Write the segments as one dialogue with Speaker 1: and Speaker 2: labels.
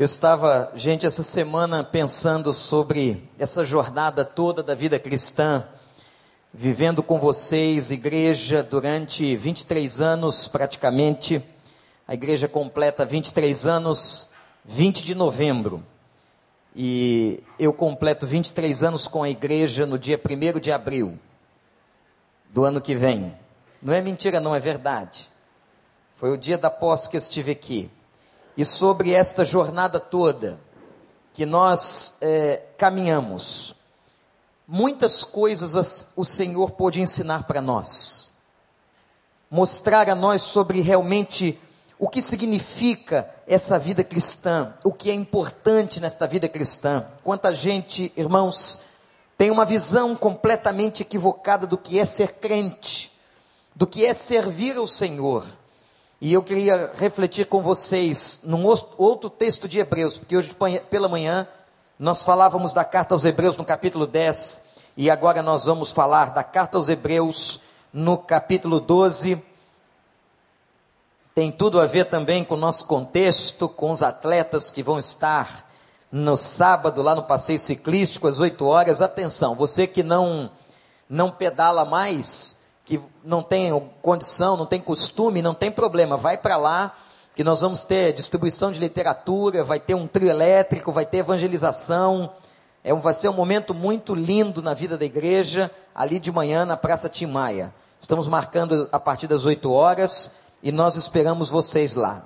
Speaker 1: Eu estava, gente, essa semana pensando sobre essa jornada toda da vida cristã, vivendo com vocês, igreja, durante 23 anos praticamente. A igreja completa 23 anos, 20 de novembro. E eu completo 23 anos com a igreja no dia 1 de abril do ano que vem. Não é mentira, não, é verdade. Foi o dia da posse que estive aqui e sobre esta jornada toda que nós é, caminhamos. Muitas coisas o Senhor pôde ensinar para nós, mostrar a nós sobre realmente o que significa essa vida cristã, o que é importante nesta vida cristã. Quanta gente, irmãos, tem uma visão completamente equivocada do que é ser crente, do que é servir ao Senhor. E eu queria refletir com vocês num outro texto de Hebreus, porque hoje pela manhã nós falávamos da carta aos Hebreus no capítulo 10, e agora nós vamos falar da carta aos Hebreus no capítulo 12. Tem tudo a ver também com o nosso contexto, com os atletas que vão estar no sábado lá no passeio ciclístico às 8 horas. Atenção, você que não não pedala mais, que não tem condição, não tem costume, não tem problema, vai para lá, que nós vamos ter distribuição de literatura, vai ter um trio elétrico, vai ter evangelização. É um, vai ser um momento muito lindo na vida da igreja, ali de manhã na Praça Tim Maia. Estamos marcando a partir das 8 horas e nós esperamos vocês lá.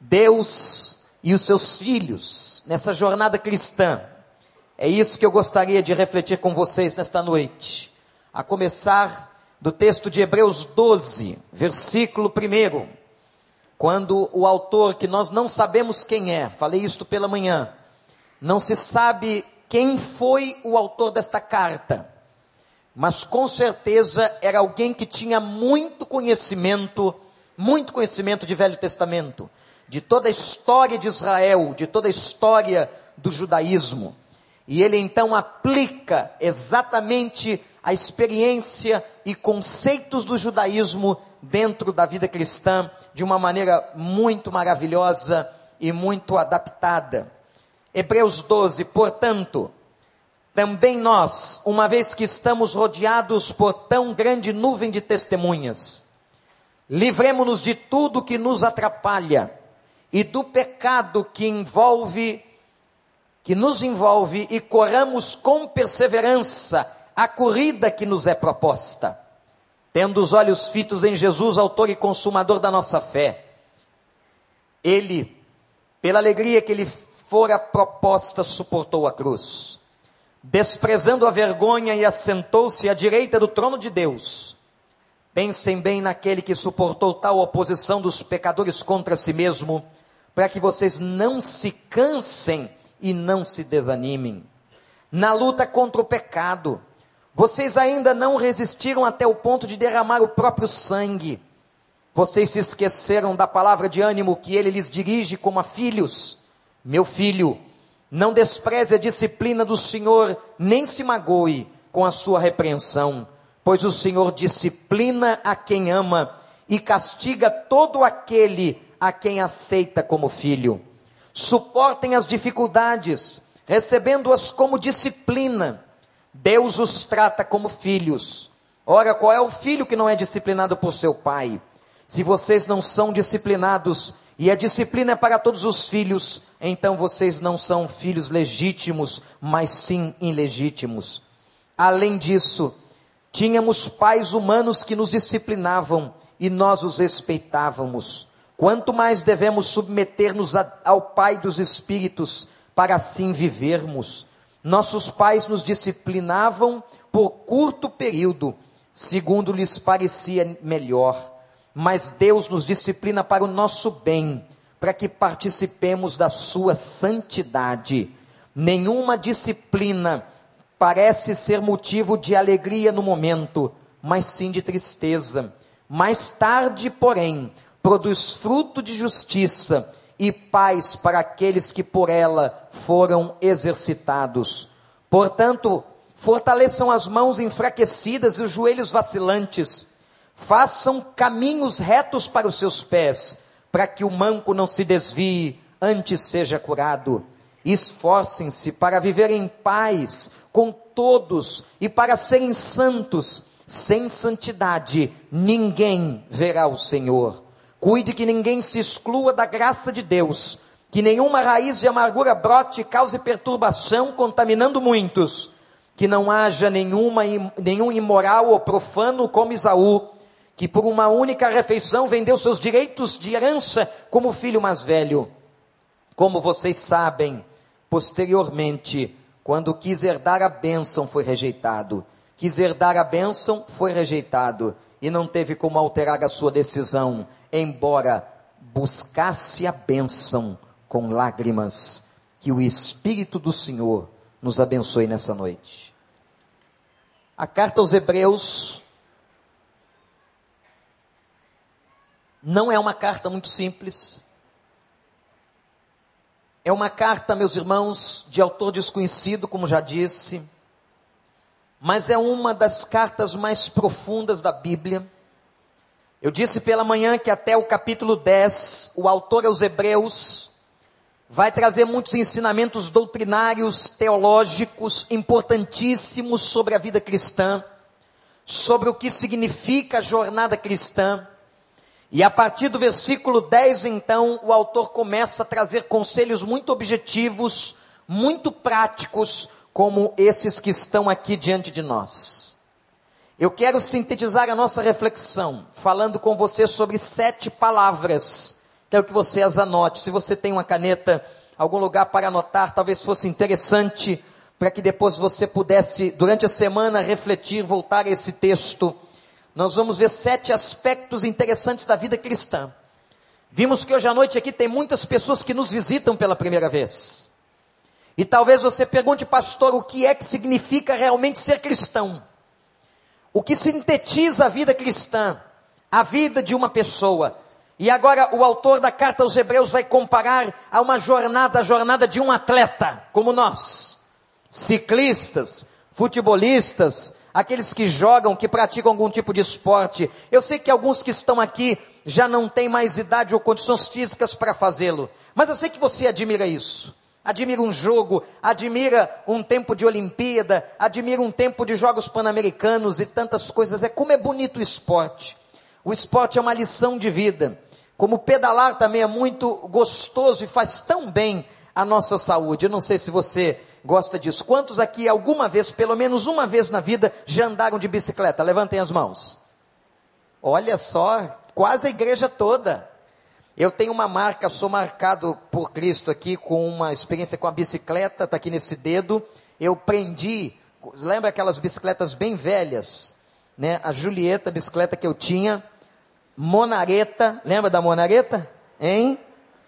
Speaker 1: Deus e os seus filhos nessa jornada cristã. É isso que eu gostaria de refletir com vocês nesta noite. A começar do texto de Hebreus 12, versículo 1. Quando o autor, que nós não sabemos quem é, falei isto pela manhã, não se sabe quem foi o autor desta carta, mas com certeza era alguém que tinha muito conhecimento, muito conhecimento de Velho Testamento, de toda a história de Israel, de toda a história do judaísmo. E ele então aplica exatamente a experiência e conceitos do judaísmo dentro da vida cristã de uma maneira muito maravilhosa e muito adaptada. Hebreus 12, portanto, também nós, uma vez que estamos rodeados por tão grande nuvem de testemunhas, livremos-nos de tudo que nos atrapalha e do pecado que envolve, que nos envolve e corramos com perseverança a corrida que nos é proposta, tendo os olhos fitos em Jesus, autor e consumador da nossa fé. Ele, pela alegria que lhe fora proposta, suportou a cruz, desprezando a vergonha e assentou-se à direita do trono de Deus. Pensem bem naquele que suportou tal oposição dos pecadores contra si mesmo, para que vocês não se cansem e não se desanimem. Na luta contra o pecado, vocês ainda não resistiram até o ponto de derramar o próprio sangue. Vocês se esqueceram da palavra de ânimo que ele lhes dirige como a filhos. Meu filho, não despreze a disciplina do Senhor, nem se magoe com a sua repreensão, pois o Senhor disciplina a quem ama e castiga todo aquele a quem aceita como filho. Suportem as dificuldades, recebendo-as como disciplina Deus os trata como filhos. Ora, qual é o filho que não é disciplinado por seu pai? Se vocês não são disciplinados, e a disciplina é para todos os filhos, então vocês não são filhos legítimos, mas sim ilegítimos. Além disso, tínhamos pais humanos que nos disciplinavam e nós os respeitávamos. Quanto mais devemos submeter-nos ao Pai dos Espíritos para assim vivermos. Nossos pais nos disciplinavam por curto período, segundo lhes parecia melhor, mas Deus nos disciplina para o nosso bem, para que participemos da sua santidade. Nenhuma disciplina parece ser motivo de alegria no momento, mas sim de tristeza. Mais tarde, porém, produz fruto de justiça e paz para aqueles que por ela foram exercitados. Portanto, fortaleçam as mãos enfraquecidas e os joelhos vacilantes. Façam caminhos retos para os seus pés, para que o manco não se desvie, antes seja curado. Esforcem-se para viver em paz com todos e para serem santos. Sem santidade, ninguém verá o Senhor. Cuide que ninguém se exclua da graça de Deus, que nenhuma raiz de amargura brote e cause perturbação, contaminando muitos. Que não haja nenhuma, nenhum imoral ou profano como Isaú, que por uma única refeição vendeu seus direitos de herança como filho mais velho. Como vocês sabem, posteriormente, quando quis herdar a bênção, foi rejeitado. Quis herdar a bênção, foi rejeitado. E não teve como alterar a sua decisão, embora buscasse a bênção com lágrimas. Que o Espírito do Senhor nos abençoe nessa noite. A carta aos Hebreus não é uma carta muito simples. É uma carta, meus irmãos, de autor desconhecido, como já disse, mas é uma das cartas mais profundas da Bíblia. Eu disse pela manhã que até o capítulo 10, o autor aos Hebreus vai trazer muitos ensinamentos doutrinários, teológicos, importantíssimos sobre a vida cristã, sobre o que significa a jornada cristã. E a partir do versículo 10, então, o autor começa a trazer conselhos muito objetivos, muito práticos, como esses que estão aqui diante de nós. Eu quero sintetizar a nossa reflexão, falando com você sobre sete palavras. Quero que você as anote. Se você tem uma caneta, algum lugar para anotar, talvez fosse interessante, para que depois você pudesse, durante a semana, refletir, voltar a esse texto nós vamos ver sete aspectos interessantes da vida cristã. Vimos que hoje à noite aqui tem muitas pessoas que nos visitam pela primeira vez. E talvez você pergunte, pastor, o que é que significa realmente ser cristão? O que sintetiza a vida cristã? A vida de uma pessoa. E agora o autor da carta aos Hebreus vai comparar a uma jornada, a jornada de um atleta, como nós. Ciclistas, futebolistas, aqueles que jogam, que praticam algum tipo de esporte. Eu sei que alguns que estão aqui já não têm mais idade ou condições físicas para fazê-lo, mas eu sei que você admira isso. Admira um jogo, admira um tempo de Olimpíada, admira um tempo de Jogos Pan-Americanos e tantas coisas. É como é bonito o esporte. O esporte é uma lição de vida. Como pedalar também é muito gostoso e faz tão bem à nossa saúde. Eu não sei se você gosta disso. Quantos aqui alguma vez, pelo menos uma vez na vida, já andaram de bicicleta? Levantem as mãos. Olha só, quase a igreja toda. Eu tenho uma marca, sou marcado por Cristo aqui com uma experiência com a bicicleta, está aqui nesse dedo. Eu prendi, lembra aquelas bicicletas bem velhas, né? A Julieta, a bicicleta que eu tinha, Monareta, lembra da Monareta? Hein?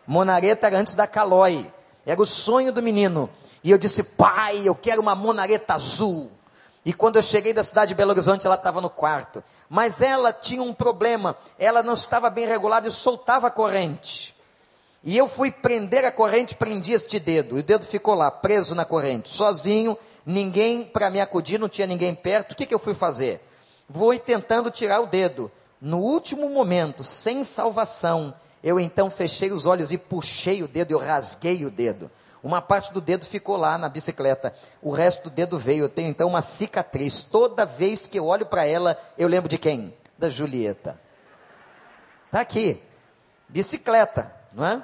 Speaker 1: Monareta era antes da Caloi. Era o sonho do menino. E eu disse, pai, eu quero uma monareta azul. E quando eu cheguei da cidade de Belo Horizonte, ela estava no quarto. Mas ela tinha um problema, ela não estava bem regulada e soltava a corrente. E eu fui prender a corrente, prendi este dedo. E o dedo ficou lá, preso na corrente, sozinho, ninguém para me acudir, não tinha ninguém perto. O que, que eu fui fazer? Vou tentando tirar o dedo. No último momento, sem salvação, eu então fechei os olhos e puxei o dedo, eu rasguei o dedo. Uma parte do dedo ficou lá na bicicleta, o resto do dedo veio. Eu tenho então uma cicatriz. Toda vez que eu olho para ela, eu lembro de quem? Da Julieta. Está aqui. Bicicleta, não é?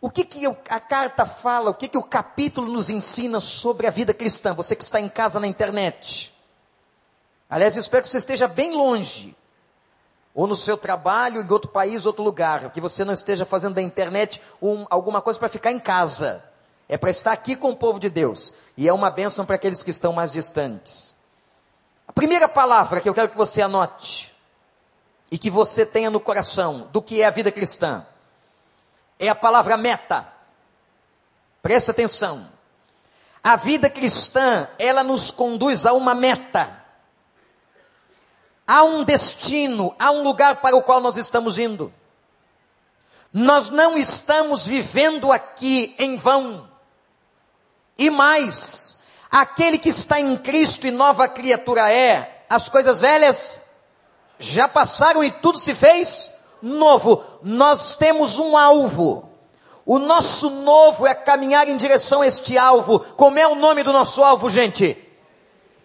Speaker 1: O que, que a carta fala, o que, que o capítulo nos ensina sobre a vida cristã? Você que está em casa na internet. Aliás, eu espero que você esteja bem longe ou no seu trabalho, em outro país, outro lugar, que você não esteja fazendo da internet um, alguma coisa para ficar em casa. É para estar aqui com o povo de Deus. E é uma bênção para aqueles que estão mais distantes. A primeira palavra que eu quero que você anote e que você tenha no coração do que é a vida cristã é a palavra meta. Presta atenção. A vida cristã, ela nos conduz a uma meta. Há um destino, há um lugar para o qual nós estamos indo. Nós não estamos vivendo aqui em vão. E mais, aquele que está em Cristo e nova criatura é, as coisas velhas já passaram e tudo se fez novo. Nós temos um alvo. O nosso novo é caminhar em direção a este alvo. Como é o nome do nosso alvo, gente?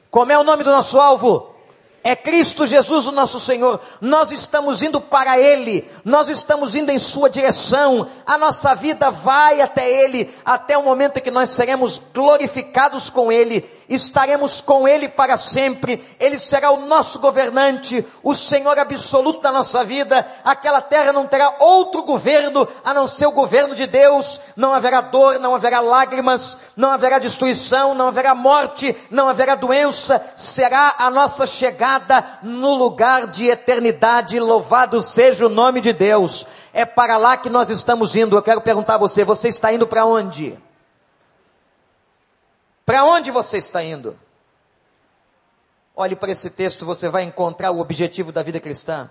Speaker 1: Como é o nome do nosso alvo? É Cristo Jesus, o nosso Senhor. Nós estamos indo para Ele, nós estamos indo em Sua direção. A nossa vida vai até Ele, até o momento em que nós seremos glorificados com Ele estaremos com Ele para sempre, Ele será o nosso governante, o Senhor absoluto da nossa vida, aquela terra não terá outro governo a não ser o governo de Deus, não haverá dor, não haverá lágrimas, não haverá destruição, não haverá morte, não haverá doença, será a nossa chegada no lugar de eternidade, louvado seja o nome de Deus. É para lá que nós estamos indo. Eu quero perguntar a você: você está indo para onde? Para onde você está indo? Olhe para esse texto, você vai encontrar o objetivo da vida cristã.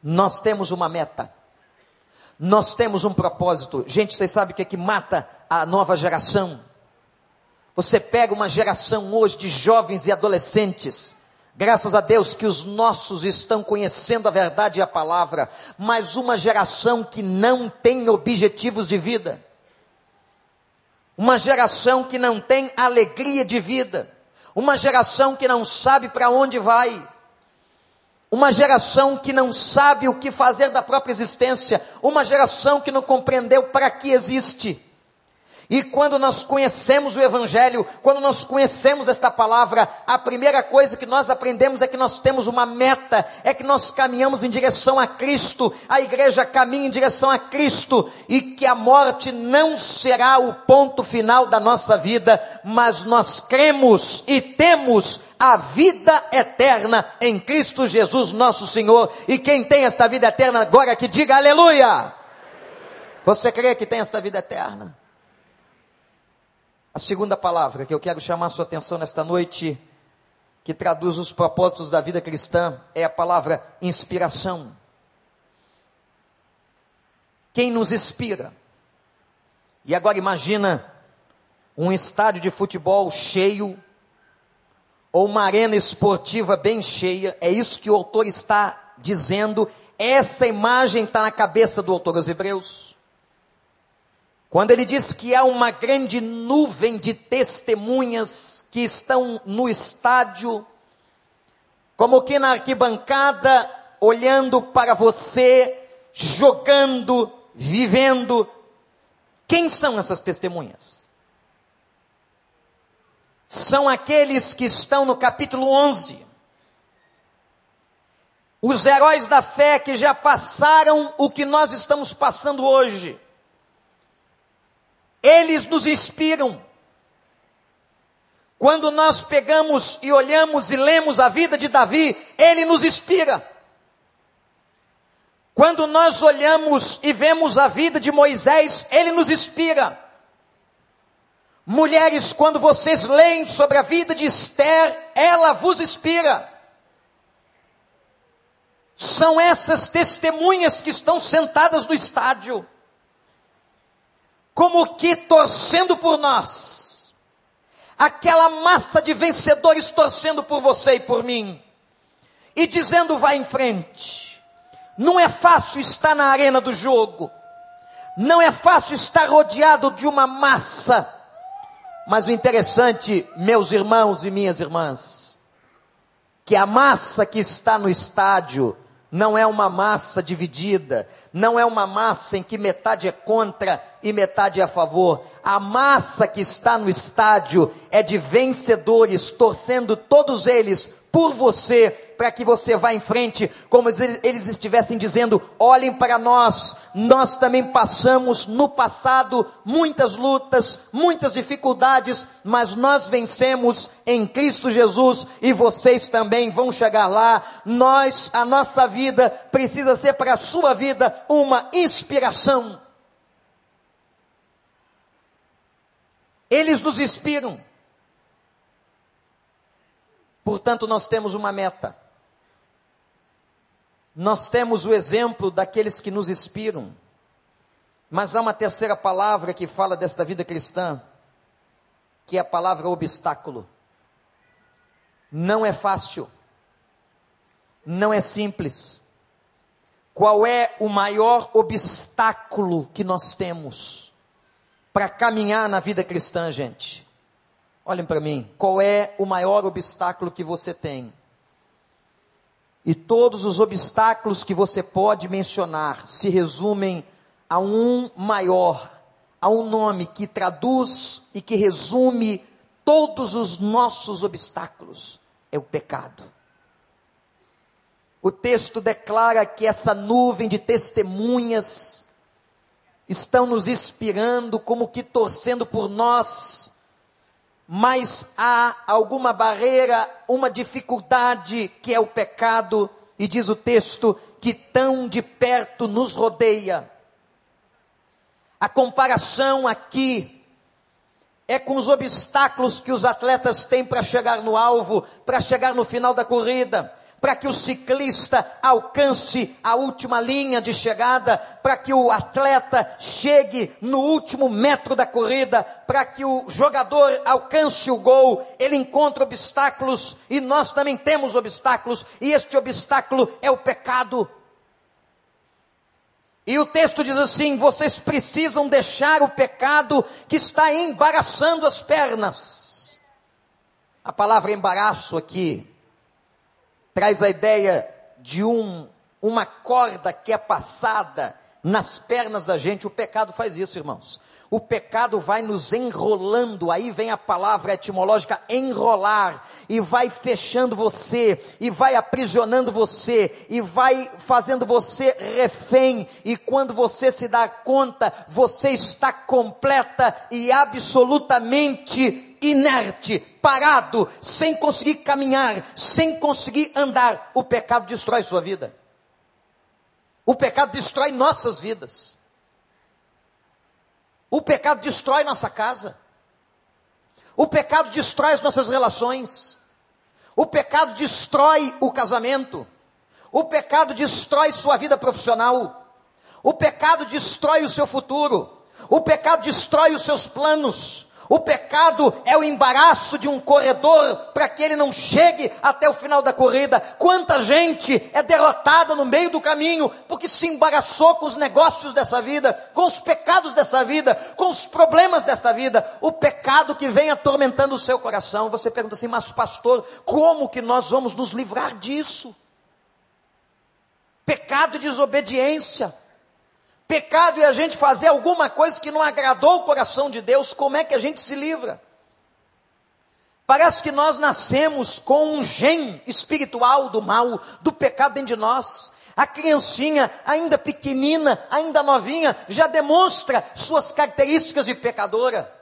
Speaker 1: Nós temos uma meta. Nós temos um propósito. Gente, vocês sabem o que é que mata a nova geração? Você pega uma geração hoje de jovens e adolescentes, graças a Deus que os nossos estão conhecendo a verdade e a palavra, mas uma geração que não tem objetivos de vida uma geração que não tem alegria de vida, uma geração que não sabe para onde vai, uma geração que não sabe o que fazer da própria existência, uma geração que não compreendeu para que existe. E quando nós conhecemos o Evangelho, quando nós conhecemos esta palavra, a primeira coisa que nós aprendemos é que nós temos uma meta, é que nós caminhamos em direção a Cristo, a igreja caminha em direção a Cristo, e que a morte não será o ponto final da nossa vida, mas nós cremos e temos a vida eterna em Cristo Jesus, nosso Senhor. E quem tem esta vida eterna agora que diga aleluia! Você crê que tem esta vida eterna? A segunda palavra que eu quero chamar sua atenção nesta noite, que traduz os propósitos da vida cristã, é a palavra inspiração. Quem nos inspira? E agora imagina um estádio de futebol cheio, ou uma arena esportiva bem cheia, é isso que o autor está dizendo, essa imagem está na cabeça do autor aos Hebreus. Quando ele diz que há uma grande nuvem de testemunhas que estão no estádio, como que na arquibancada, olhando para você, jogando, vivendo. Quem são essas testemunhas? São aqueles que estão no capítulo 11. Os heróis da fé que já passaram o que nós estamos passando hoje eles nos inspiram. Quando nós pegamos e olhamos e lemos a vida de Davi, ele nos inspira. Quando nós olhamos e vemos a vida de Moisés, ele nos inspira. Mulheres, quando vocês leem sobre a vida de Esther, ela vos inspira. São essas testemunhas que estão sentadas no estádio como que torcendo por nós, aquela massa de vencedores torcendo por você e por mim, e dizendo: vai em frente. Não é fácil estar na arena do jogo, não é fácil estar rodeado de uma massa, mas o interessante, meus irmãos e minhas irmãs, que a massa que está no estádio, não é uma massa dividida, não é uma massa em que metade é contra e metade é a favor. A massa que está no estádio é de vencedores, torcendo todos eles por você, para que você vá em frente, como eles estivessem dizendo: olhem para nós, nós também passamos no passado muitas lutas, muitas dificuldades, mas nós vencemos em Cristo Jesus e vocês também vão chegar lá. Nós, a nossa vida precisa ser para a sua vida uma inspiração. Eles nos inspiram. Portanto, nós temos uma meta. Nós temos o exemplo daqueles que nos inspiram. Mas há uma terceira palavra que fala desta vida cristã, que é a palavra obstáculo. Não é fácil. Não é simples. Qual é o maior obstáculo que nós temos para caminhar na vida cristã, gente? Olhem para mim, qual é o maior obstáculo que você tem? E todos os obstáculos que você pode mencionar se resumem a um maior, a um nome que traduz e que resume todos os nossos obstáculos: é o pecado. O texto declara que essa nuvem de testemunhas estão nos inspirando, como que torcendo por nós, mas há alguma barreira, uma dificuldade que é o pecado, e diz o texto que tão de perto nos rodeia. A comparação aqui é com os obstáculos que os atletas têm para chegar no alvo, para chegar no final da corrida para que o ciclista alcance a última linha de chegada, para que o atleta chegue no último metro da corrida, para que o jogador alcance o gol, ele encontra obstáculos e nós também temos obstáculos, e este obstáculo é o pecado. E o texto diz assim: vocês precisam deixar o pecado que está embaraçando as pernas. A palavra embaraço aqui traz a ideia de um, uma corda que é passada nas pernas da gente. O pecado faz isso, irmãos. O pecado vai nos enrolando, aí vem a palavra etimológica enrolar, e vai fechando você, e vai aprisionando você, e vai fazendo você refém, e quando você se dá conta, você está completa e absolutamente inerte, parado, sem conseguir caminhar, sem conseguir andar, o pecado destrói sua vida. O pecado destrói nossas vidas. O pecado destrói nossa casa. O pecado destrói as nossas relações. O pecado destrói o casamento. O pecado destrói sua vida profissional. O pecado destrói o seu futuro. O pecado destrói os seus planos. O pecado é o embaraço de um corredor para que ele não chegue até o final da corrida. Quanta gente é derrotada no meio do caminho porque se embaraçou com os negócios dessa vida, com os pecados dessa vida, com os problemas desta vida. O pecado que vem atormentando o seu coração. Você pergunta assim, mas pastor, como que nós vamos nos livrar disso? Pecado e desobediência Pecado é a gente fazer alguma coisa que não agradou o coração de Deus, como é que a gente se livra? Parece que nós nascemos com um gen espiritual do mal, do pecado dentro de nós. A criancinha, ainda pequenina, ainda novinha, já demonstra suas características de pecadora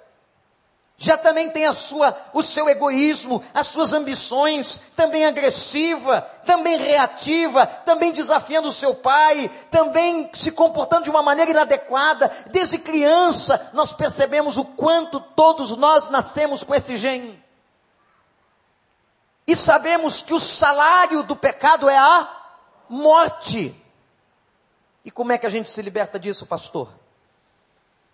Speaker 1: já também tem a sua, o seu egoísmo, as suas ambições, também agressiva, também reativa, também desafiando o seu pai, também se comportando de uma maneira inadequada. Desde criança, nós percebemos o quanto todos nós nascemos com esse gene. E sabemos que o salário do pecado é a morte. E como é que a gente se liberta disso, pastor?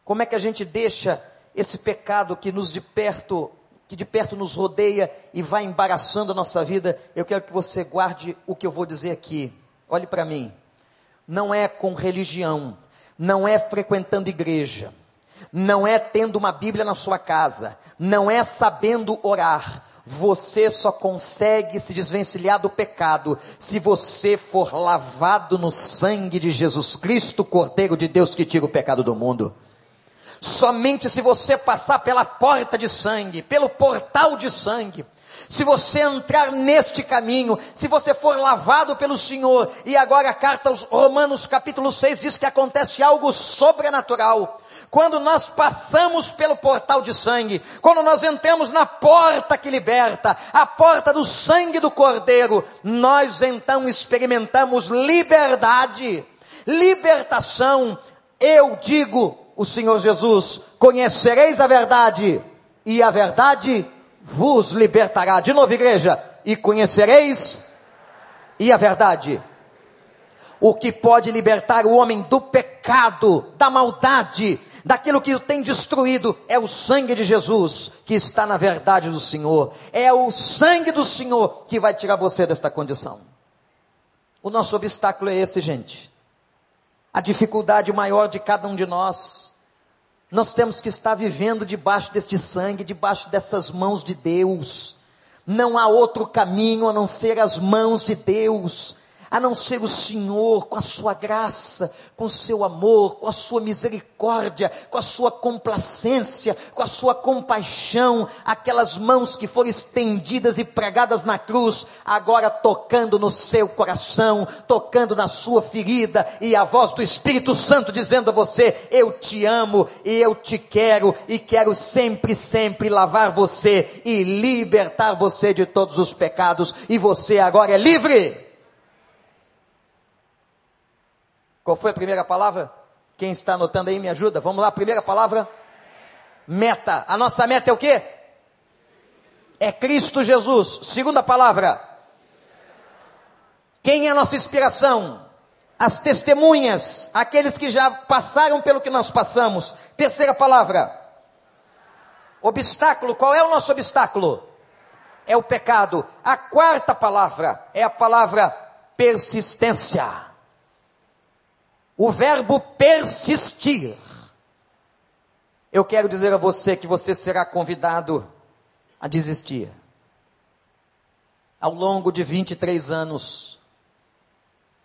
Speaker 1: Como é que a gente deixa esse pecado que nos de perto, que de perto nos rodeia e vai embaraçando a nossa vida, eu quero que você guarde o que eu vou dizer aqui. Olhe para mim. Não é com religião, não é frequentando igreja, não é tendo uma Bíblia na sua casa, não é sabendo orar. Você só consegue se desvencilhar do pecado se você for lavado no sangue de Jesus Cristo, Cordeiro de Deus que tira o pecado do mundo. Somente se você passar pela porta de sangue, pelo portal de sangue, se você entrar neste caminho, se você for lavado pelo Senhor, e agora a carta aos Romanos capítulo 6 diz que acontece algo sobrenatural. Quando nós passamos pelo portal de sangue, quando nós entramos na porta que liberta, a porta do sangue do Cordeiro, nós então experimentamos liberdade, libertação. Eu digo, o Senhor Jesus: Conhecereis a verdade, e a verdade vos libertará. De novo, igreja, e conhecereis e a verdade. O que pode libertar o homem do pecado, da maldade, daquilo que o tem destruído, é o sangue de Jesus, que está na verdade do Senhor. É o sangue do Senhor que vai tirar você desta condição. O nosso obstáculo é esse, gente. A dificuldade maior de cada um de nós. Nós temos que estar vivendo debaixo deste sangue, debaixo dessas mãos de Deus. Não há outro caminho a não ser as mãos de Deus a não ser o Senhor, com a sua graça, com o seu amor, com a sua misericórdia, com a sua complacência, com a sua compaixão, aquelas mãos que foram estendidas e pregadas na cruz, agora tocando no seu coração, tocando na sua ferida, e a voz do Espírito Santo dizendo a você: Eu te amo e eu te quero, e quero sempre, sempre lavar você e libertar você de todos os pecados, e você agora é livre. Qual foi a primeira palavra? Quem está anotando aí me ajuda? Vamos lá, primeira palavra. Meta. A nossa meta é o quê? É Cristo Jesus. Segunda palavra. Quem é a nossa inspiração? As testemunhas, aqueles que já passaram pelo que nós passamos. Terceira palavra. Obstáculo. Qual é o nosso obstáculo? É o pecado. A quarta palavra é a palavra persistência o verbo persistir. Eu quero dizer a você que você será convidado a desistir. Ao longo de 23 anos,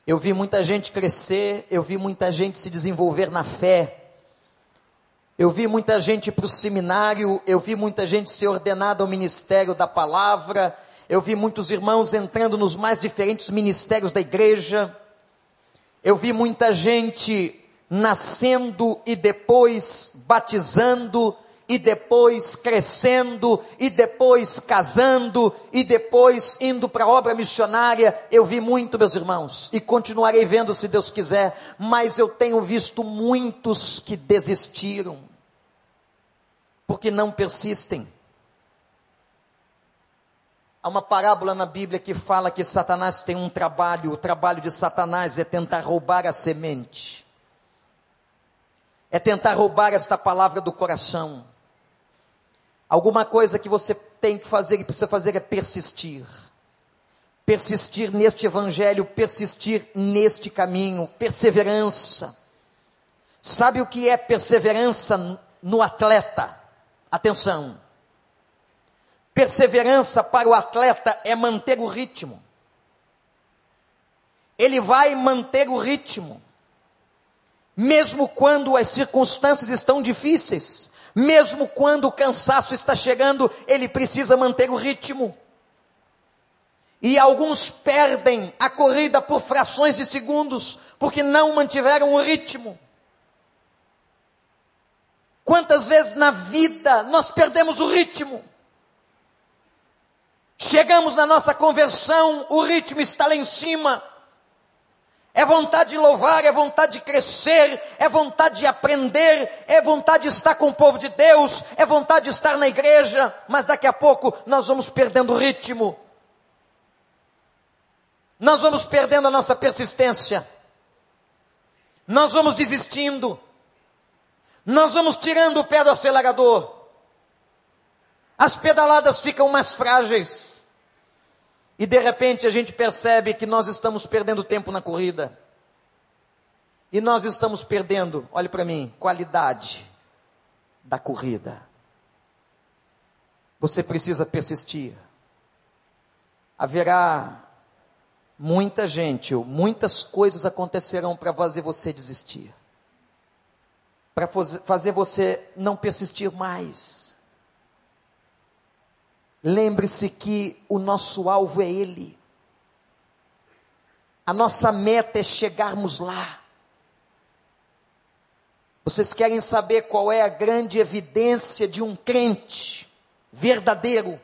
Speaker 1: eu vi muita gente crescer, eu vi muita gente se desenvolver na fé, eu vi muita gente para o seminário, eu vi muita gente ser ordenada ao ministério da palavra, eu vi muitos irmãos entrando nos mais diferentes ministérios da igreja. Eu vi muita gente nascendo e depois batizando, e depois crescendo, e depois casando, e depois indo para a obra missionária. Eu vi muito, meus irmãos, e continuarei vendo se Deus quiser, mas eu tenho visto muitos que desistiram, porque não persistem. Há uma parábola na Bíblia que fala que Satanás tem um trabalho, o trabalho de Satanás é tentar roubar a semente, é tentar roubar esta palavra do coração. Alguma coisa que você tem que fazer e precisa fazer é persistir. Persistir neste evangelho, persistir neste caminho, perseverança. Sabe o que é perseverança no atleta? Atenção Perseverança para o atleta é manter o ritmo. Ele vai manter o ritmo, mesmo quando as circunstâncias estão difíceis, mesmo quando o cansaço está chegando, ele precisa manter o ritmo. E alguns perdem a corrida por frações de segundos, porque não mantiveram o ritmo. Quantas vezes na vida nós perdemos o ritmo? Chegamos na nossa conversão, o ritmo está lá em cima. É vontade de louvar, é vontade de crescer, é vontade de aprender, é vontade de estar com o povo de Deus, é vontade de estar na igreja, mas daqui a pouco nós vamos perdendo o ritmo. Nós vamos perdendo a nossa persistência. Nós vamos desistindo. Nós vamos tirando o pé do acelerador. As pedaladas ficam mais frágeis. E de repente a gente percebe que nós estamos perdendo tempo na corrida. E nós estamos perdendo, olhe para mim, qualidade da corrida. Você precisa persistir. Haverá muita gente, ou muitas coisas acontecerão para fazer você desistir. Para fazer você não persistir mais. Lembre-se que o nosso alvo é Ele. A nossa meta é chegarmos lá. Vocês querem saber qual é a grande evidência de um crente verdadeiro?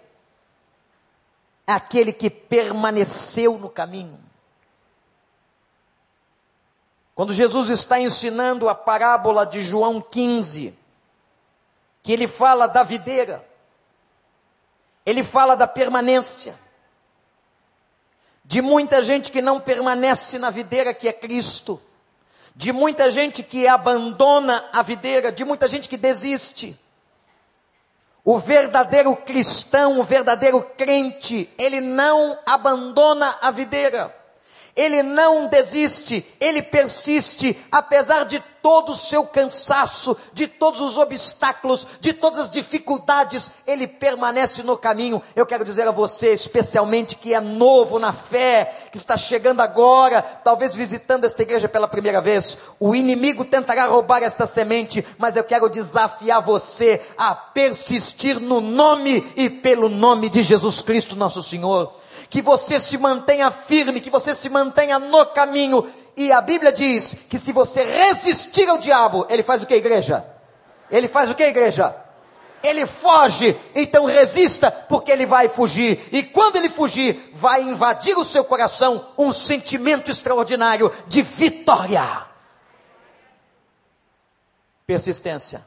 Speaker 1: Aquele que permaneceu no caminho. Quando Jesus está ensinando a parábola de João 15, que ele fala da videira, ele fala da permanência. De muita gente que não permanece na videira que é Cristo. De muita gente que abandona a videira, de muita gente que desiste. O verdadeiro cristão, o verdadeiro crente, ele não abandona a videira. Ele não desiste, ele persiste, apesar de todo o seu cansaço, de todos os obstáculos, de todas as dificuldades, ele permanece no caminho. Eu quero dizer a você, especialmente que é novo na fé, que está chegando agora, talvez visitando esta igreja pela primeira vez, o inimigo tentará roubar esta semente, mas eu quero desafiar você a persistir no nome e pelo nome de Jesus Cristo, nosso Senhor que você se mantenha firme, que você se mantenha no caminho. E a Bíblia diz que se você resistir ao diabo, ele faz o que, igreja? Ele faz o que, igreja? Ele foge, então resista, porque ele vai fugir. E quando ele fugir, vai invadir o seu coração um sentimento extraordinário de vitória. Persistência.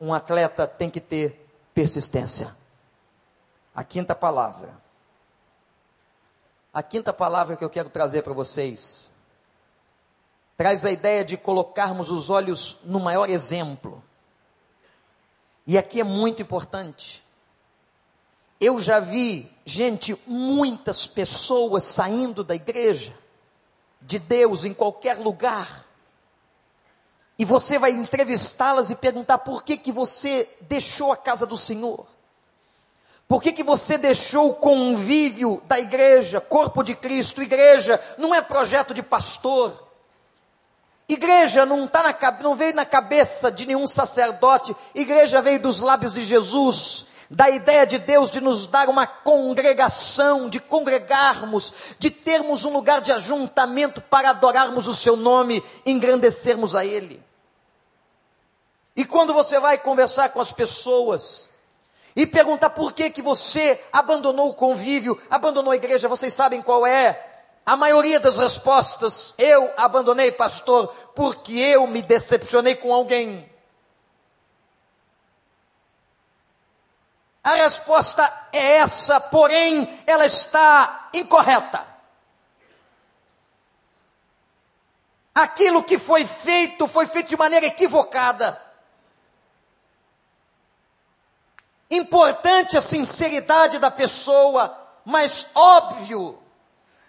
Speaker 1: Um atleta tem que ter persistência. A quinta palavra a quinta palavra que eu quero trazer para vocês traz a ideia de colocarmos os olhos no maior exemplo. E aqui é muito importante. Eu já vi, gente, muitas pessoas saindo da igreja, de Deus, em qualquer lugar. E você vai entrevistá-las e perguntar por que, que você deixou a casa do Senhor. Por que, que você deixou o convívio da igreja, corpo de Cristo? Igreja não é projeto de pastor. Igreja não, tá na, não veio na cabeça de nenhum sacerdote. Igreja veio dos lábios de Jesus da ideia de Deus de nos dar uma congregação, de congregarmos, de termos um lugar de ajuntamento para adorarmos o seu nome, engrandecermos a Ele. E quando você vai conversar com as pessoas, e perguntar por que, que você abandonou o convívio, abandonou a igreja, vocês sabem qual é? A maioria das respostas, eu abandonei, pastor, porque eu me decepcionei com alguém. A resposta é essa, porém, ela está incorreta. Aquilo que foi feito, foi feito de maneira equivocada. Importante a sinceridade da pessoa, mas óbvio,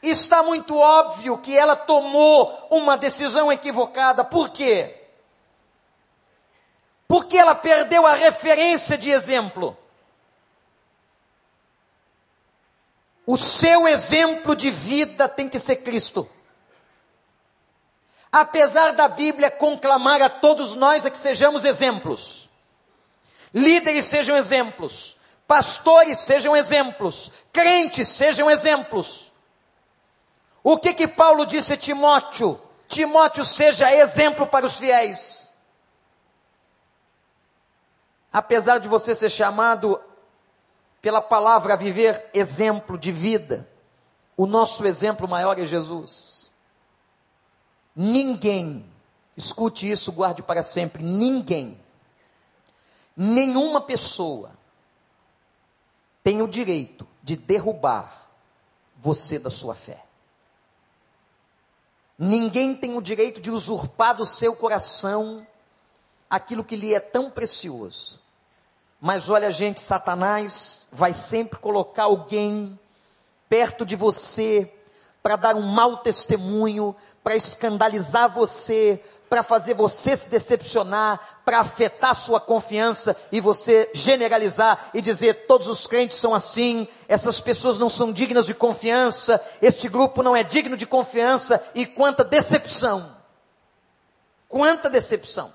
Speaker 1: está muito óbvio que ela tomou uma decisão equivocada. Por quê? Porque ela perdeu a referência de exemplo. O seu exemplo de vida tem que ser Cristo. Apesar da Bíblia conclamar a todos nós a que sejamos exemplos, Líderes sejam exemplos, pastores sejam exemplos, crentes sejam exemplos. O que que Paulo disse a Timóteo? Timóteo seja exemplo para os fiéis. Apesar de você ser chamado pela palavra a viver exemplo de vida, o nosso exemplo maior é Jesus. Ninguém, escute isso, guarde para sempre, ninguém Nenhuma pessoa tem o direito de derrubar você da sua fé. Ninguém tem o direito de usurpar do seu coração aquilo que lhe é tão precioso. Mas olha, gente, Satanás vai sempre colocar alguém perto de você para dar um mau testemunho, para escandalizar você, para fazer você se decepcionar, para afetar sua confiança e você generalizar e dizer todos os crentes são assim, essas pessoas não são dignas de confiança, este grupo não é digno de confiança e quanta decepção. Quanta decepção.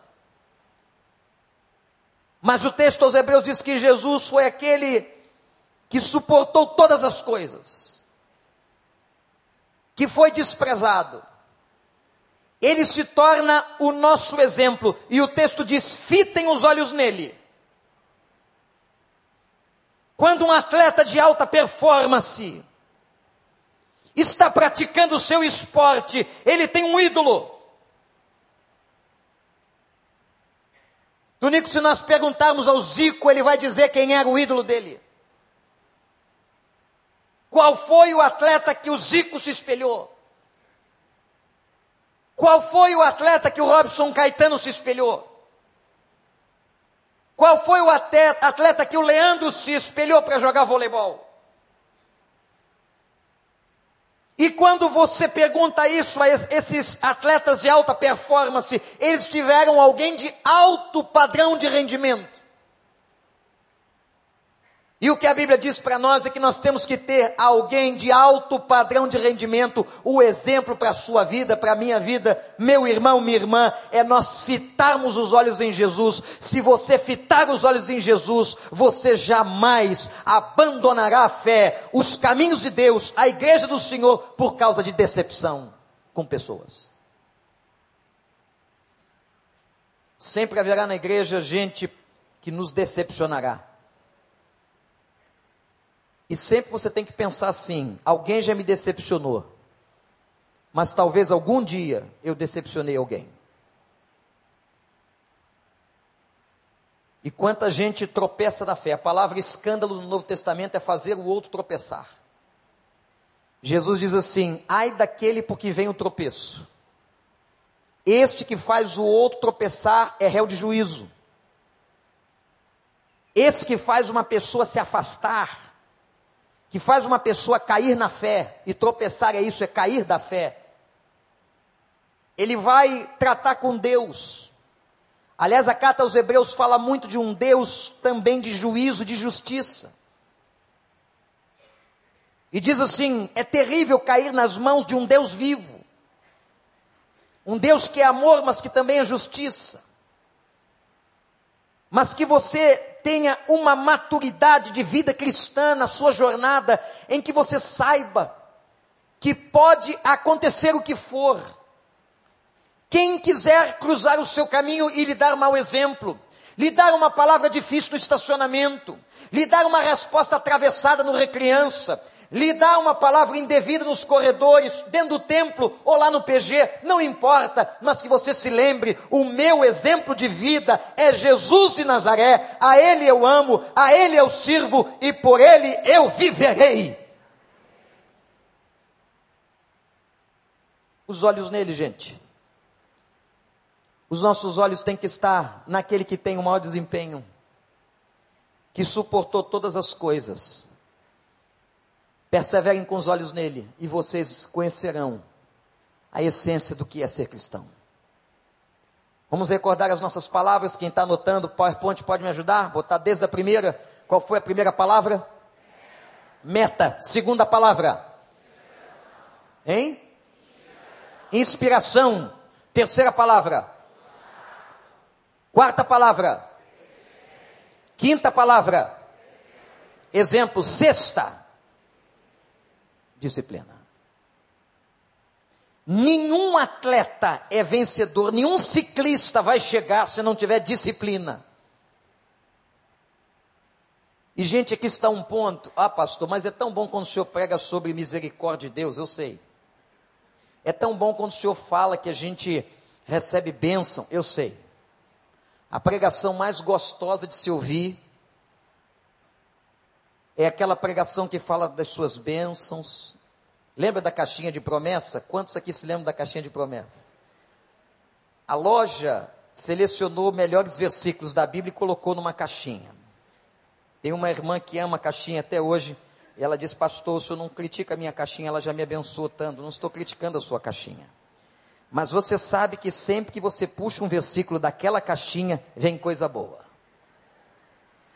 Speaker 1: Mas o texto aos Hebreus diz que Jesus foi aquele que suportou todas as coisas, que foi desprezado ele se torna o nosso exemplo. E o texto diz: fitem os olhos nele. Quando um atleta de alta performance está praticando o seu esporte, ele tem um ídolo. Tonico, se nós perguntarmos ao Zico, ele vai dizer quem era o ídolo dele. Qual foi o atleta que o Zico se espelhou? Qual foi o atleta que o Robson Caetano se espelhou? Qual foi o atleta que o Leandro se espelhou para jogar voleibol? E quando você pergunta isso a esses atletas de alta performance, eles tiveram alguém de alto padrão de rendimento. E o que a Bíblia diz para nós é que nós temos que ter alguém de alto padrão de rendimento, o exemplo para a sua vida, para a minha vida, meu irmão, minha irmã, é nós fitarmos os olhos em Jesus. Se você fitar os olhos em Jesus, você jamais abandonará a fé, os caminhos de Deus, a igreja do Senhor, por causa de decepção com pessoas. Sempre haverá na igreja gente que nos decepcionará. E sempre você tem que pensar assim: alguém já me decepcionou, mas talvez algum dia eu decepcionei alguém. E quanta gente tropeça da fé. A palavra escândalo no Novo Testamento é fazer o outro tropeçar. Jesus diz assim: ai daquele por que vem o tropeço. Este que faz o outro tropeçar é réu de juízo. Esse que faz uma pessoa se afastar que faz uma pessoa cair na fé, e tropeçar é isso, é cair da fé. Ele vai tratar com Deus. Aliás, a carta aos Hebreus fala muito de um Deus também de juízo, de justiça. E diz assim: é terrível cair nas mãos de um Deus vivo, um Deus que é amor, mas que também é justiça, mas que você tenha uma maturidade de vida cristã na sua jornada, em que você saiba que pode acontecer o que for. Quem quiser cruzar o seu caminho e lhe dar mau exemplo, lhe dar uma palavra difícil no estacionamento, lhe dar uma resposta atravessada no recriança, lhe dá uma palavra indevida nos corredores, dentro do templo ou lá no PG, não importa, mas que você se lembre: o meu exemplo de vida é Jesus de Nazaré, a Ele eu amo, a Ele eu sirvo e por Ele eu viverei. Os olhos nele, gente. Os nossos olhos têm que estar naquele que tem o maior desempenho, que suportou todas as coisas Perseverem com os olhos nele e vocês conhecerão a essência do que é ser cristão. Vamos recordar as nossas palavras. Quem está anotando, PowerPoint pode me ajudar? Botar desde a primeira. Qual foi a primeira palavra? Meta. Segunda palavra. Hein? Inspiração. Terceira palavra. Quarta palavra. Quinta palavra. Exemplo. Sexta disciplina. Nenhum atleta é vencedor, nenhum ciclista vai chegar se não tiver disciplina. E, gente, aqui está um ponto. Ah, pastor, mas é tão bom quando o senhor prega sobre misericórdia de Deus, eu sei. É tão bom quando o senhor fala que a gente recebe bênção, eu sei. A pregação mais gostosa de se ouvir é aquela pregação que fala das suas bênçãos. Lembra da caixinha de promessa? Quantos aqui se lembram da caixinha de promessa? A loja selecionou melhores versículos da Bíblia e colocou numa caixinha. Tem uma irmã que ama a caixinha até hoje. E ela diz, pastor, o senhor não critica a minha caixinha, ela já me abençoou tanto. Não estou criticando a sua caixinha. Mas você sabe que sempre que você puxa um versículo daquela caixinha, vem coisa boa.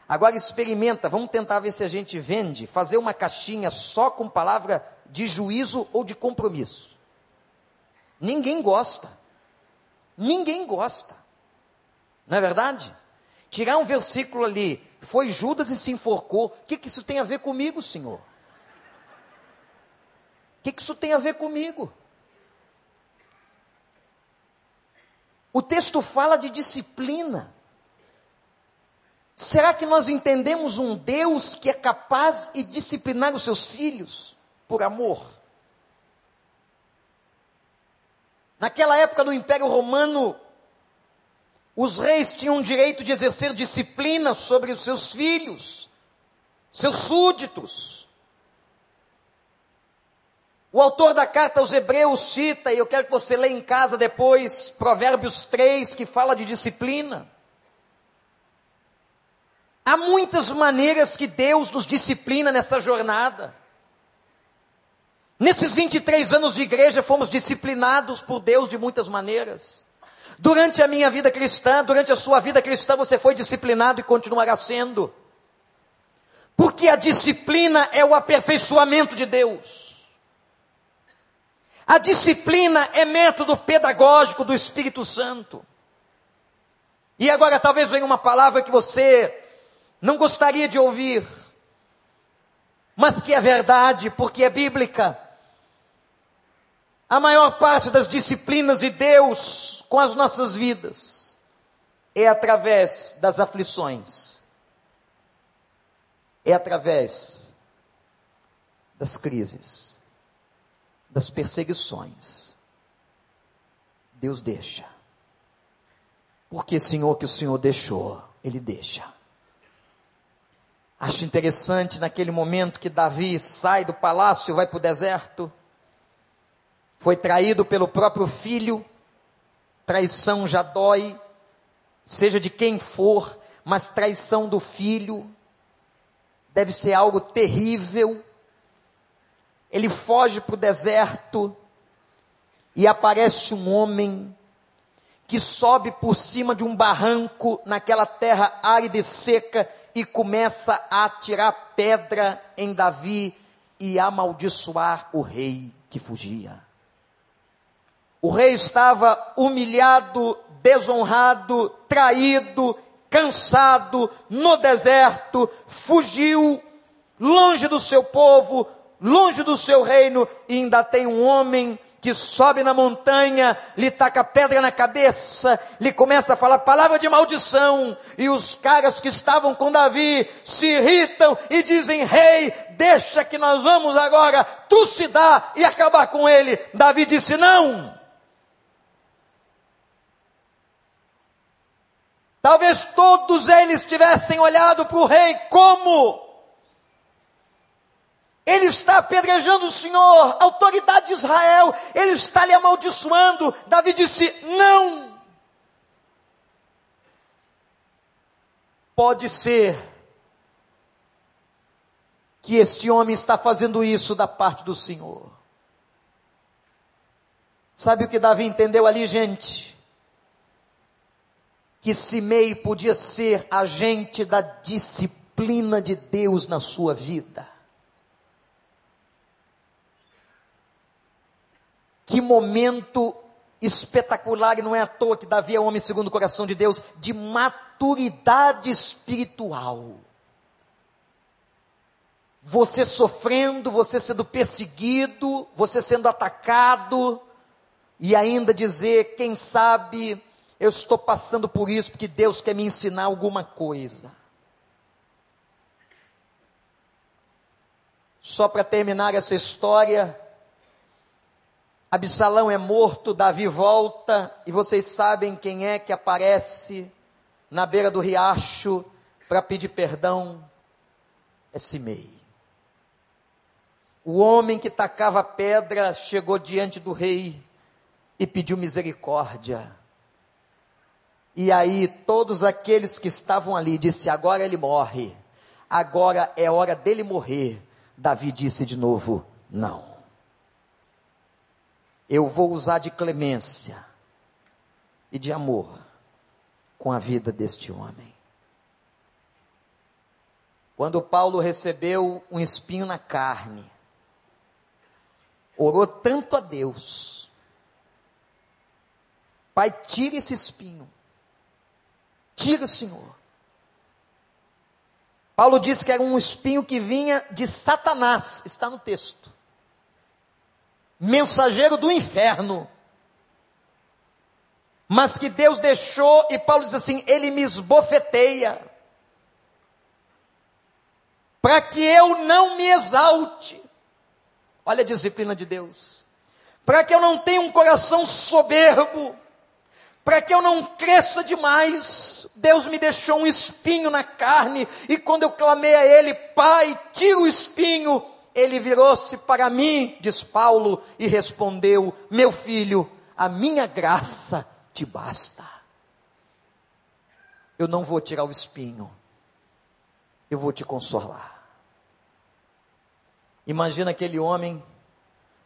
Speaker 1: Agora experimenta, vamos tentar ver se a gente vende, fazer uma caixinha só com palavra de juízo ou de compromisso. Ninguém gosta. Ninguém gosta. Não é verdade? Tirar um versículo ali, foi Judas e se enforcou. O que, que isso tem a ver comigo, Senhor? O que, que isso tem a ver comigo? O texto fala de disciplina. Será que nós entendemos um Deus que é capaz de disciplinar os seus filhos por amor? Naquela época do Império Romano, os reis tinham o direito de exercer disciplina sobre os seus filhos, seus súditos. O autor da carta aos Hebreus cita, e eu quero que você leia em casa depois, Provérbios 3, que fala de disciplina. Há muitas maneiras que Deus nos disciplina nessa jornada. Nesses 23 anos de igreja, fomos disciplinados por Deus de muitas maneiras. Durante a minha vida cristã, durante a sua vida cristã, você foi disciplinado e continuará sendo. Porque a disciplina é o aperfeiçoamento de Deus. A disciplina é método pedagógico do Espírito Santo. E agora talvez venha uma palavra que você não gostaria de ouvir, mas que é verdade, porque é bíblica. A maior parte das disciplinas de Deus com as nossas vidas é através das aflições é através das crises, das perseguições. Deus deixa. Porque, Senhor, que o Senhor deixou, Ele deixa. Acho interessante naquele momento que Davi sai do palácio vai para o deserto. Foi traído pelo próprio filho. Traição já dói, seja de quem for, mas traição do filho deve ser algo terrível. Ele foge para o deserto e aparece um homem que sobe por cima de um barranco naquela terra árida e seca e começa a atirar pedra em Davi e amaldiçoar o rei que fugia. O rei estava humilhado, desonrado, traído, cansado, no deserto, fugiu, longe do seu povo, longe do seu reino, e ainda tem um homem que sobe na montanha, lhe taca pedra na cabeça, lhe começa a falar palavra de maldição, e os caras que estavam com Davi se irritam e dizem: Rei, deixa que nós vamos agora tu se dá e acabar com ele. Davi disse: Não. Talvez todos eles tivessem olhado para o rei como ele está apedrejando o Senhor, autoridade de Israel, ele está lhe amaldiçoando. Davi disse: Não. Pode ser que este homem está fazendo isso da parte do Senhor. Sabe o que Davi entendeu ali, gente? que Simei podia ser agente da disciplina de Deus na sua vida. Que momento espetacular, e não é à toa que Davi é homem segundo o coração de Deus, de maturidade espiritual. Você sofrendo, você sendo perseguido, você sendo atacado, e ainda dizer, quem sabe, eu estou passando por isso porque Deus quer me ensinar alguma coisa. Só para terminar essa história, Absalão é morto, Davi volta, e vocês sabem quem é que aparece na beira do riacho para pedir perdão? É Simei. O homem que tacava pedra chegou diante do rei e pediu misericórdia. E aí todos aqueles que estavam ali disse: agora ele morre, agora é hora dele morrer. Davi disse de novo: não. Eu vou usar de clemência e de amor com a vida deste homem. Quando Paulo recebeu um espinho na carne, orou tanto a Deus: Pai, tira esse espinho Tira, Senhor. Paulo diz que era um espinho que vinha de Satanás, está no texto. Mensageiro do inferno. Mas que Deus deixou, e Paulo diz assim: Ele me esbofeteia, para que eu não me exalte. Olha a disciplina de Deus. Para que eu não tenha um coração soberbo, para que eu não cresça demais. Deus me deixou um espinho na carne, e quando eu clamei a Ele, Pai, tira o espinho, Ele virou-se para mim, diz Paulo, e respondeu: Meu filho, a minha graça te basta. Eu não vou tirar o espinho, eu vou te consolar. Imagina aquele homem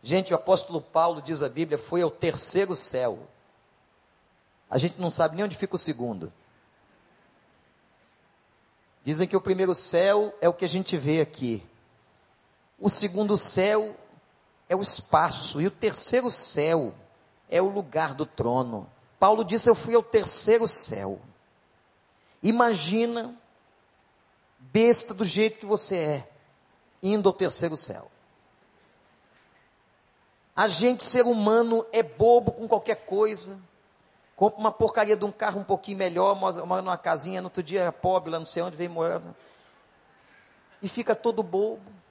Speaker 1: Gente, o apóstolo Paulo, diz a Bíblia, foi ao terceiro céu. A gente não sabe nem onde fica o segundo. Dizem que o primeiro céu é o que a gente vê aqui. O segundo céu é o espaço. E o terceiro céu é o lugar do trono. Paulo disse: Eu fui ao terceiro céu. Imagina, besta do jeito que você é, indo ao terceiro céu. A gente, ser humano, é bobo com qualquer coisa. Compra uma porcaria de um carro um pouquinho melhor, mora numa casinha, no outro dia é pobre, lá não sei onde, vem morando. E fica todo bobo.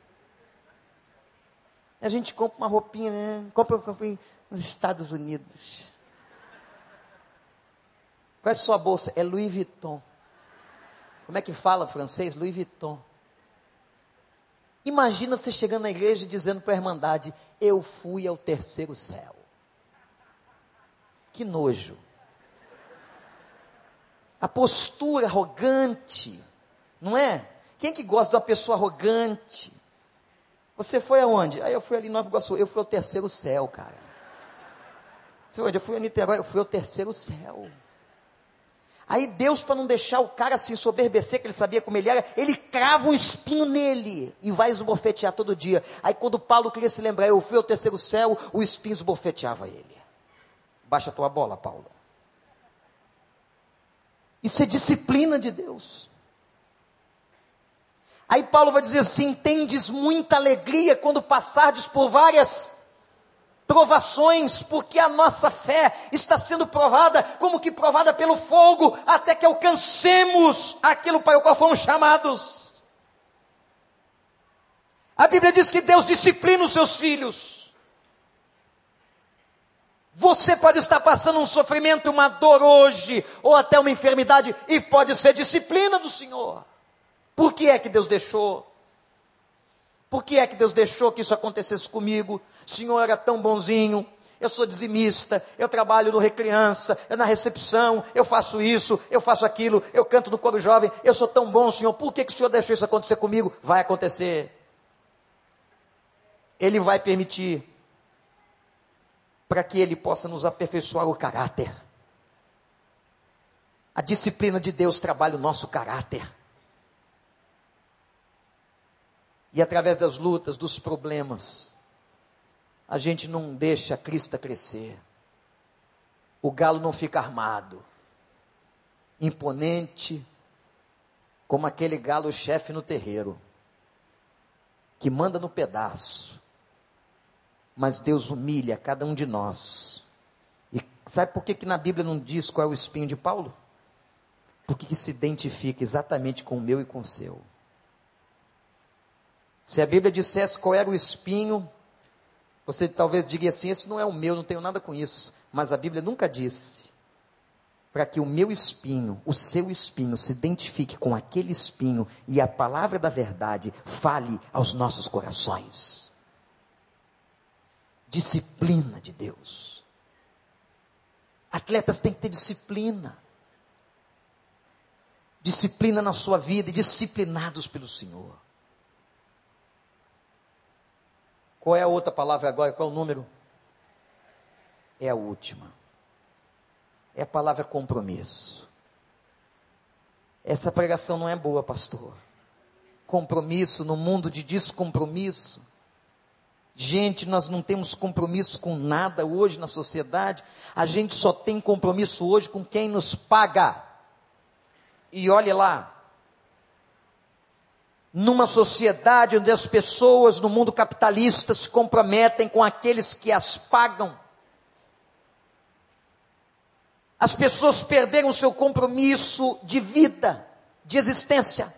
Speaker 1: A gente compra uma roupinha, né? Compra uma roupinha nos Estados Unidos. Qual é a sua bolsa? É Louis Vuitton. Como é que fala francês? Louis Vuitton. Imagina você chegando na igreja dizendo para a irmandade: Eu fui ao terceiro céu. Que nojo. A postura arrogante, não é? Quem que gosta de uma pessoa arrogante? Você foi aonde? Aí eu fui ali em Nova Iguaçu. Eu fui ao terceiro céu, cara. Você onde? Eu fui a Niterói. Eu fui ao terceiro céu. Aí Deus, para não deixar o cara se ensoberbecer, que ele sabia como ele era, ele crava um espinho nele e vai esbofetear todo dia. Aí quando Paulo queria se lembrar, eu fui ao terceiro céu, o espinho esbofeteava ele. Baixa a tua bola, Paulo. Isso é disciplina de Deus. Aí Paulo vai dizer assim: tendes muita alegria quando passardes por várias provações, porque a nossa fé está sendo provada, como que provada pelo fogo, até que alcancemos aquilo para o qual fomos chamados. A Bíblia diz que Deus disciplina os seus filhos. Você pode estar passando um sofrimento, uma dor hoje, ou até uma enfermidade, e pode ser disciplina do Senhor. Por que é que Deus deixou? Por que é que Deus deixou que isso acontecesse comigo? O Senhor era tão bonzinho. Eu sou dizimista, eu trabalho no Recriança, eu na recepção, eu faço isso, eu faço aquilo, eu canto no coro jovem, eu sou tão bom, Senhor, por que, que o Senhor deixou isso acontecer comigo? Vai acontecer. Ele vai permitir para que Ele possa nos aperfeiçoar o caráter. A disciplina de Deus trabalha o nosso caráter. E através das lutas, dos problemas, a gente não deixa a crista crescer. O galo não fica armado, imponente, como aquele galo chefe no terreiro, que manda no pedaço. Mas Deus humilha cada um de nós. E sabe por que, que na Bíblia não diz qual é o espinho de Paulo? Porque que se identifica exatamente com o meu e com o seu. Se a Bíblia dissesse qual era o espinho, você talvez diria assim: esse não é o meu, não tenho nada com isso. Mas a Bíblia nunca disse para que o meu espinho, o seu espinho, se identifique com aquele espinho e a palavra da verdade fale aos nossos corações. Disciplina de Deus. Atletas têm que ter disciplina. Disciplina na sua vida e disciplinados pelo Senhor. Qual é a outra palavra agora? Qual é o número? É a última. É a palavra compromisso. Essa pregação não é boa, pastor. Compromisso no mundo de descompromisso. Gente, nós não temos compromisso com nada hoje na sociedade. A gente só tem compromisso hoje com quem nos paga. E olhe lá, numa sociedade onde as pessoas no mundo capitalista se comprometem com aqueles que as pagam. As pessoas perderam seu compromisso de vida, de existência.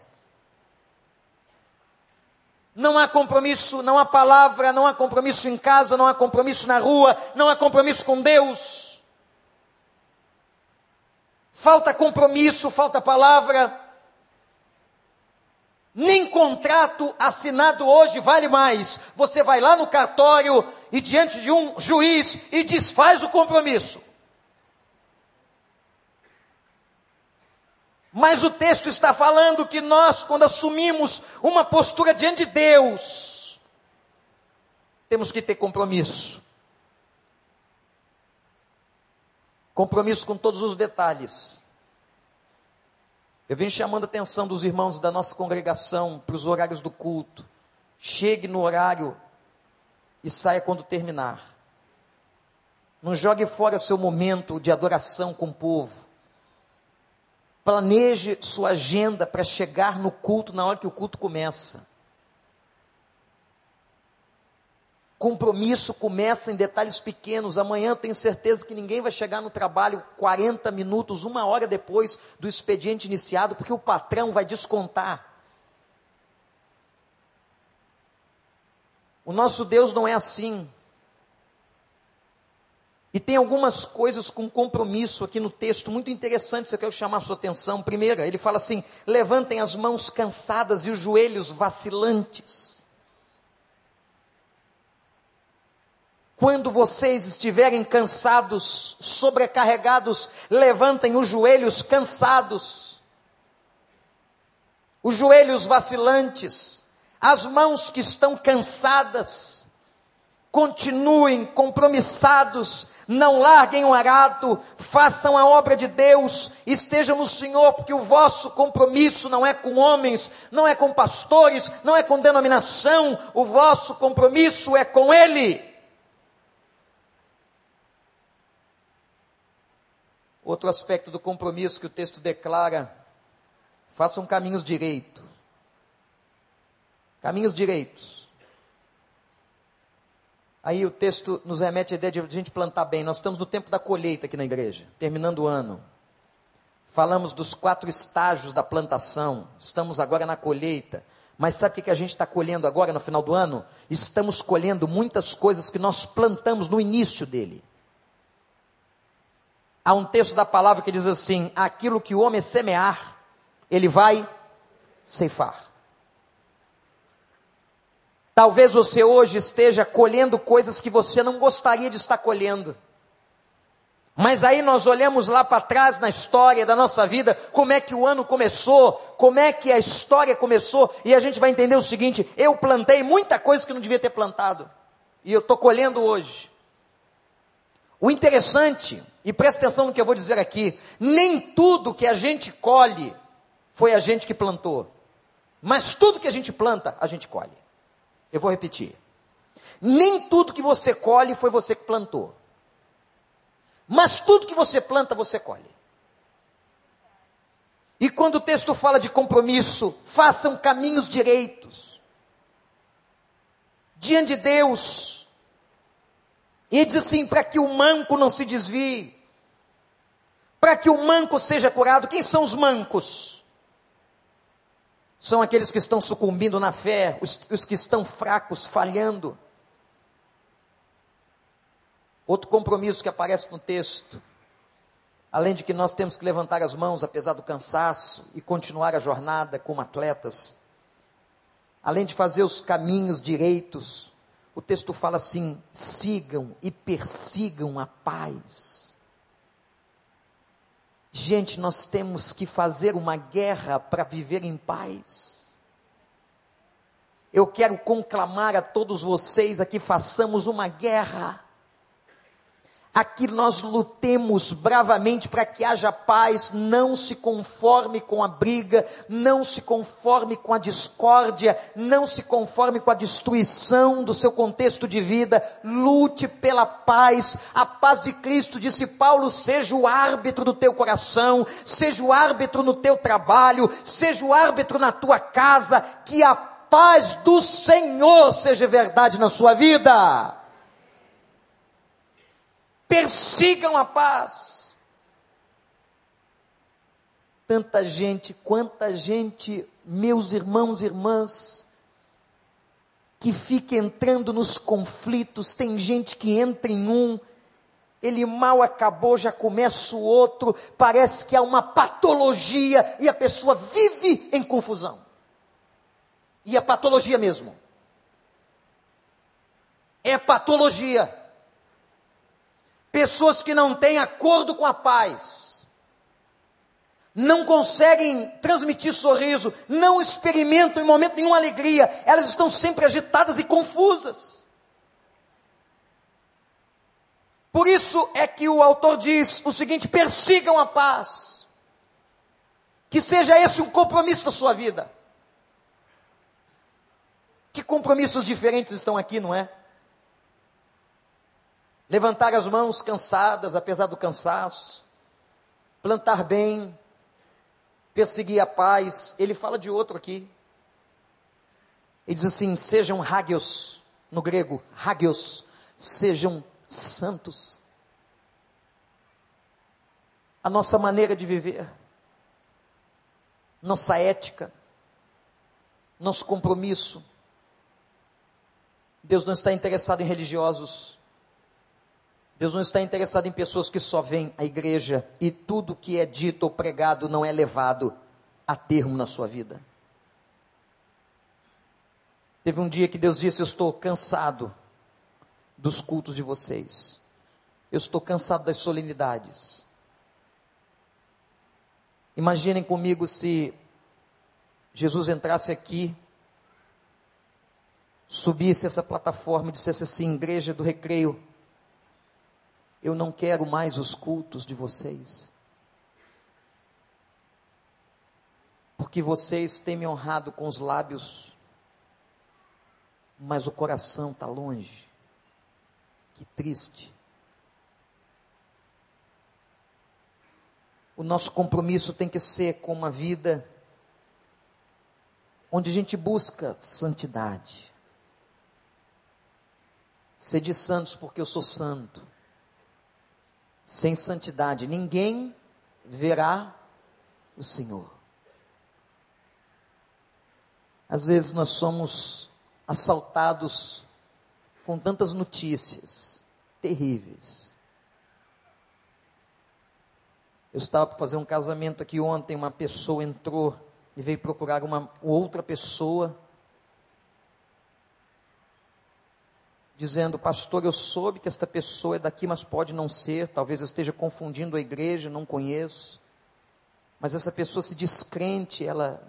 Speaker 1: Não há compromisso, não há palavra, não há compromisso em casa, não há compromisso na rua, não há compromisso com Deus. Falta compromisso, falta palavra. Nem contrato assinado hoje vale mais. Você vai lá no cartório e diante de um juiz e desfaz o compromisso. Mas o texto está falando que nós, quando assumimos uma postura diante de Deus, temos que ter compromisso. Compromisso com todos os detalhes. Eu venho chamando a atenção dos irmãos da nossa congregação para os horários do culto. Chegue no horário e saia quando terminar. Não jogue fora seu momento de adoração com o povo. Planeje sua agenda para chegar no culto na hora que o culto começa. Compromisso começa em detalhes pequenos. Amanhã eu tenho certeza que ninguém vai chegar no trabalho 40 minutos, uma hora depois do expediente iniciado, porque o patrão vai descontar. O nosso Deus não é assim. E tem algumas coisas com compromisso aqui no texto muito interessantes eu quero chamar a sua atenção. Primeira, ele fala assim: levantem as mãos cansadas e os joelhos vacilantes. Quando vocês estiverem cansados, sobrecarregados, levantem os joelhos cansados, os joelhos vacilantes, as mãos que estão cansadas, continuem compromissados, não larguem o arado, façam a obra de Deus, estejam no Senhor, porque o vosso compromisso não é com homens, não é com pastores, não é com denominação, o vosso compromisso é com Ele. Outro aspecto do compromisso que o texto declara: façam caminhos direitos. Caminhos direitos. Aí o texto nos remete a ideia de a gente plantar bem. Nós estamos no tempo da colheita aqui na igreja, terminando o ano. Falamos dos quatro estágios da plantação. Estamos agora na colheita. Mas sabe o que a gente está colhendo agora no final do ano? Estamos colhendo muitas coisas que nós plantamos no início dele. Há um texto da palavra que diz assim: aquilo que o homem semear, ele vai ceifar. Talvez você hoje esteja colhendo coisas que você não gostaria de estar colhendo. Mas aí nós olhamos lá para trás na história da nossa vida, como é que o ano começou, como é que a história começou, e a gente vai entender o seguinte: eu plantei muita coisa que não devia ter plantado, e eu estou colhendo hoje. O interessante e presta atenção no que eu vou dizer aqui: nem tudo que a gente colhe foi a gente que plantou, mas tudo que a gente planta, a gente colhe. Eu vou repetir. Nem tudo que você colhe foi você que plantou, mas tudo que você planta, você colhe. E quando o texto fala de compromisso, façam caminhos direitos. Diante de Deus, e diz assim: para que o manco não se desvie, para que o manco seja curado. Quem são os mancos? São aqueles que estão sucumbindo na fé, os, os que estão fracos, falhando. Outro compromisso que aparece no texto, além de que nós temos que levantar as mãos apesar do cansaço e continuar a jornada como atletas, além de fazer os caminhos direitos, o texto fala assim: sigam e persigam a paz. Gente, nós temos que fazer uma guerra para viver em paz. Eu quero conclamar a todos vocês a que façamos uma guerra Aqui nós lutemos bravamente para que haja paz, não se conforme com a briga, não se conforme com a discórdia, não se conforme com a destruição do seu contexto de vida, lute pela paz, a paz de Cristo, disse Paulo, seja o árbitro do teu coração, seja o árbitro no teu trabalho, seja o árbitro na tua casa, que a paz do Senhor seja verdade na sua vida persigam a paz. Tanta gente, quanta gente, meus irmãos e irmãs, que fica entrando nos conflitos, tem gente que entra em um, ele mal acabou, já começa o outro, parece que há uma patologia e a pessoa vive em confusão. E é patologia mesmo. É patologia pessoas que não têm acordo com a paz, não conseguem transmitir sorriso, não experimentam em momento nenhum alegria, elas estão sempre agitadas e confusas. Por isso é que o autor diz o seguinte: persigam a paz. Que seja esse um compromisso da sua vida. Que compromissos diferentes estão aqui, não é? Levantar as mãos cansadas, apesar do cansaço. Plantar bem. Perseguir a paz. Ele fala de outro aqui. Ele diz assim: sejam hagios, no grego, hagios, sejam santos. A nossa maneira de viver, nossa ética, nosso compromisso. Deus não está interessado em religiosos. Deus não está interessado em pessoas que só vêm à igreja e tudo que é dito ou pregado não é levado a termo na sua vida. Teve um dia que Deus disse: Eu estou cansado dos cultos de vocês. Eu estou cansado das solenidades. Imaginem comigo se Jesus entrasse aqui, subisse essa plataforma e dissesse assim: Igreja do Recreio, eu não quero mais os cultos de vocês. Porque vocês têm me honrado com os lábios, mas o coração está longe. Que triste. O nosso compromisso tem que ser com uma vida onde a gente busca santidade. Sede santos porque eu sou santo. Sem santidade ninguém verá o Senhor. Às vezes nós somos assaltados com tantas notícias terríveis. Eu estava para fazer um casamento aqui ontem, uma pessoa entrou e veio procurar uma outra pessoa, dizendo: Pastor, eu soube que esta pessoa é daqui, mas pode não ser, talvez eu esteja confundindo a igreja, não conheço. Mas essa pessoa se descrente, ela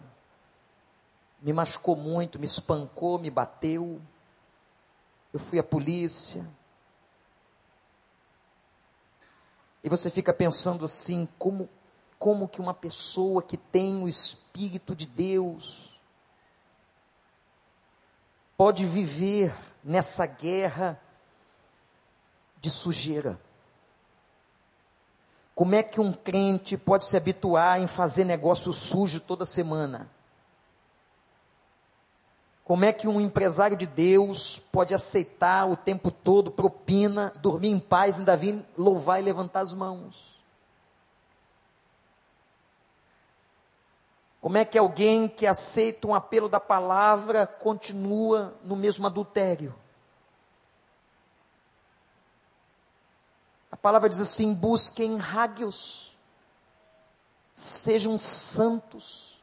Speaker 1: me machucou muito, me espancou, me bateu eu fui à polícia. E você fica pensando assim, como como que uma pessoa que tem o espírito de Deus pode viver nessa guerra de sujeira? Como é que um crente pode se habituar em fazer negócio sujo toda semana? Como é que um empresário de Deus pode aceitar o tempo todo propina, dormir em paz, ainda vir louvar e levantar as mãos? Como é que alguém que aceita um apelo da palavra continua no mesmo adultério? A palavra diz assim: busquem rágios, sejam santos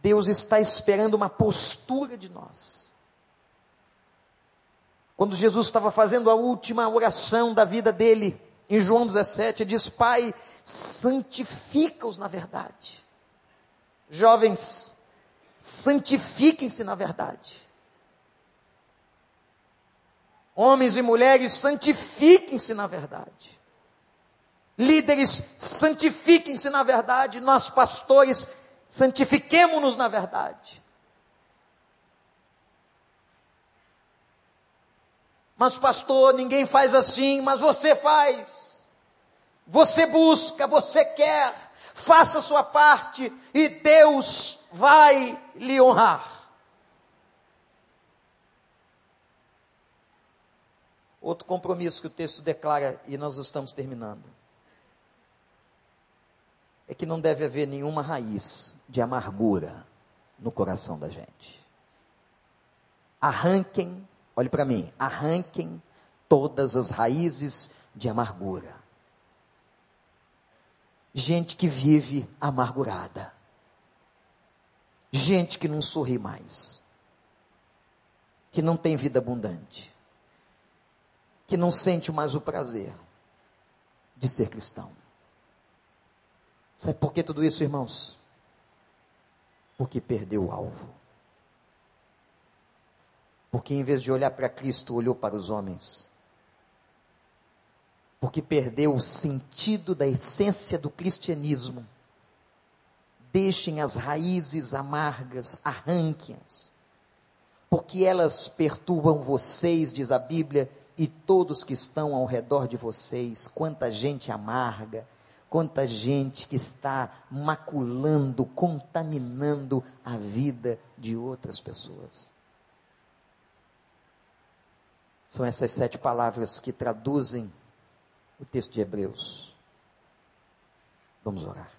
Speaker 1: Deus está esperando uma postura de nós. Quando Jesus estava fazendo a última oração da vida dele, em João 17, ele diz: Pai, santifica-os na verdade. Jovens, santifiquem-se na verdade. Homens e mulheres, santifiquem-se na verdade. Líderes, santifiquem-se na verdade. Nós, pastores, santifiquemo-nos na verdade. Mas, pastor, ninguém faz assim, mas você faz. Você busca, você quer, faça a sua parte e Deus vai lhe honrar. Outro compromisso que o texto declara, e nós estamos terminando é que não deve haver nenhuma raiz de amargura no coração da gente. Arranquem, olhe para mim, arranquem todas as raízes de amargura. Gente que vive amargurada. Gente que não sorri mais. Que não tem vida abundante. Que não sente mais o prazer de ser cristão. Sabe por que tudo isso, irmãos? Porque perdeu o alvo. Porque em vez de olhar para Cristo, olhou para os homens. Porque perdeu o sentido da essência do cristianismo. Deixem as raízes amargas, arranquem-as. Porque elas perturbam vocês, diz a Bíblia, e todos que estão ao redor de vocês. Quanta gente amarga, quanta gente que está maculando, contaminando a vida de outras pessoas. São essas sete palavras que traduzem o texto de Hebreus. Vamos orar.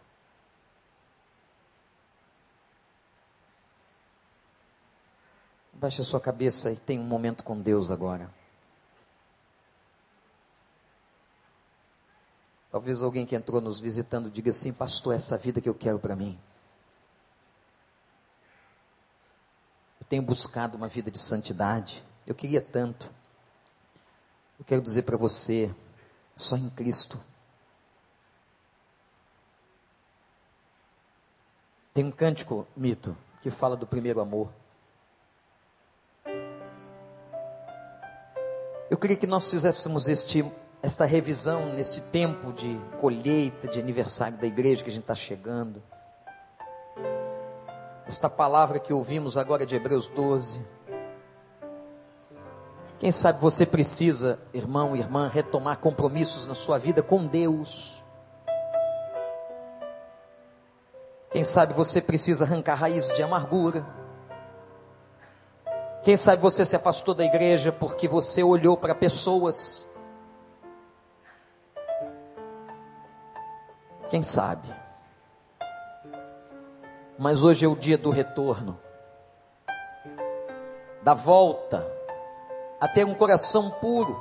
Speaker 1: Baixe a sua cabeça e tenha um momento com Deus agora. Talvez alguém que entrou nos visitando diga assim: Pastor, essa vida que eu quero para mim. Eu tenho buscado uma vida de santidade. Eu queria tanto. Eu quero dizer para você: só em Cristo. Tem um cântico, mito, que fala do primeiro amor. Eu queria que nós fizéssemos este esta revisão neste tempo de colheita, de aniversário da igreja que a gente está chegando. Esta palavra que ouvimos agora de Hebreus 12. Quem sabe você precisa, irmão irmã, retomar compromissos na sua vida com Deus. Quem sabe você precisa arrancar raízes de amargura. Quem sabe você se afastou da igreja porque você olhou para pessoas Quem sabe? Mas hoje é o dia do retorno, da volta, a ter um coração puro,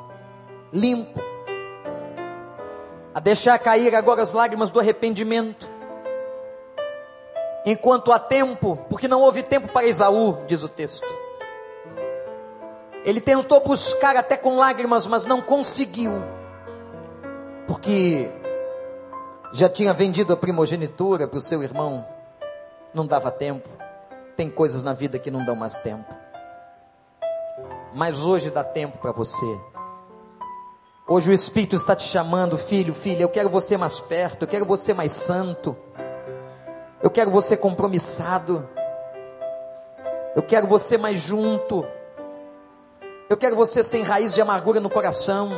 Speaker 1: limpo, a deixar cair agora as lágrimas do arrependimento, enquanto há tempo, porque não houve tempo para Esaú, diz o texto. Ele tentou buscar até com lágrimas, mas não conseguiu, porque já tinha vendido a primogenitura para o seu irmão, não dava tempo. Tem coisas na vida que não dão mais tempo. Mas hoje dá tempo para você. Hoje o Espírito está te chamando, filho, filha. Eu quero você mais perto, eu quero você mais santo. Eu quero você compromissado. Eu quero você mais junto. Eu quero você sem raiz de amargura no coração.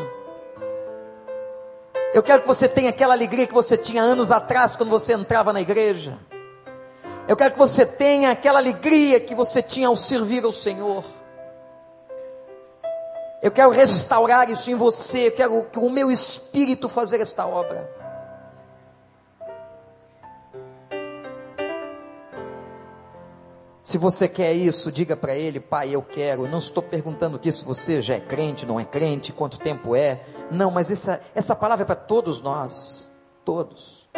Speaker 1: Eu quero que você tenha aquela alegria que você tinha anos atrás quando você entrava na igreja. Eu quero que você tenha aquela alegria que você tinha ao servir ao Senhor. Eu quero restaurar isso em você. Eu quero que o meu espírito fazer esta obra. Se você quer isso, diga para ele, pai, eu quero. Não estou perguntando aqui se você já é crente, não é crente, quanto tempo é. Não, mas essa, essa palavra é para todos nós. Todos.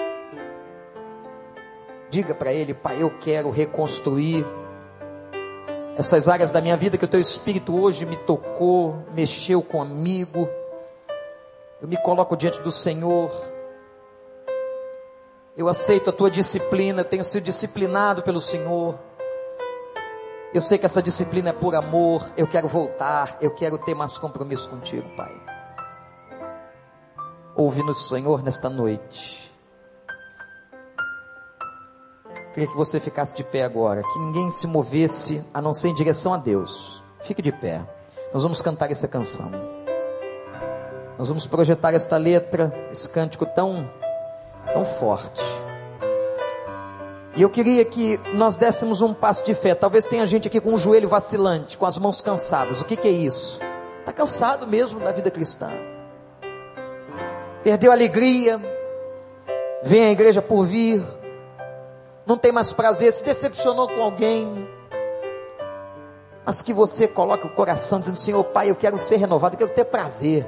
Speaker 1: Diga para ele, pai, eu quero reconstruir essas áreas da minha vida que o teu espírito hoje me tocou, mexeu comigo. Eu me coloco diante do Senhor. Eu aceito a tua disciplina, tenho sido disciplinado pelo Senhor. Eu sei que essa disciplina é por amor. Eu quero voltar. Eu quero ter mais compromisso contigo, Pai. Ouve-nos, Senhor, nesta noite. Queria que você ficasse de pé agora. Que ninguém se movesse a não ser em direção a Deus. Fique de pé. Nós vamos cantar essa canção. Nós vamos projetar esta letra, esse cântico tão, tão forte. E eu queria que nós dessemos um passo de fé. Talvez tenha gente aqui com o joelho vacilante, com as mãos cansadas. O que, que é isso? Está cansado mesmo da vida cristã. Perdeu a alegria. Vem à igreja por vir. Não tem mais prazer. Se decepcionou com alguém. Mas que você coloque o coração dizendo: Senhor Pai, eu quero ser renovado. Eu quero ter prazer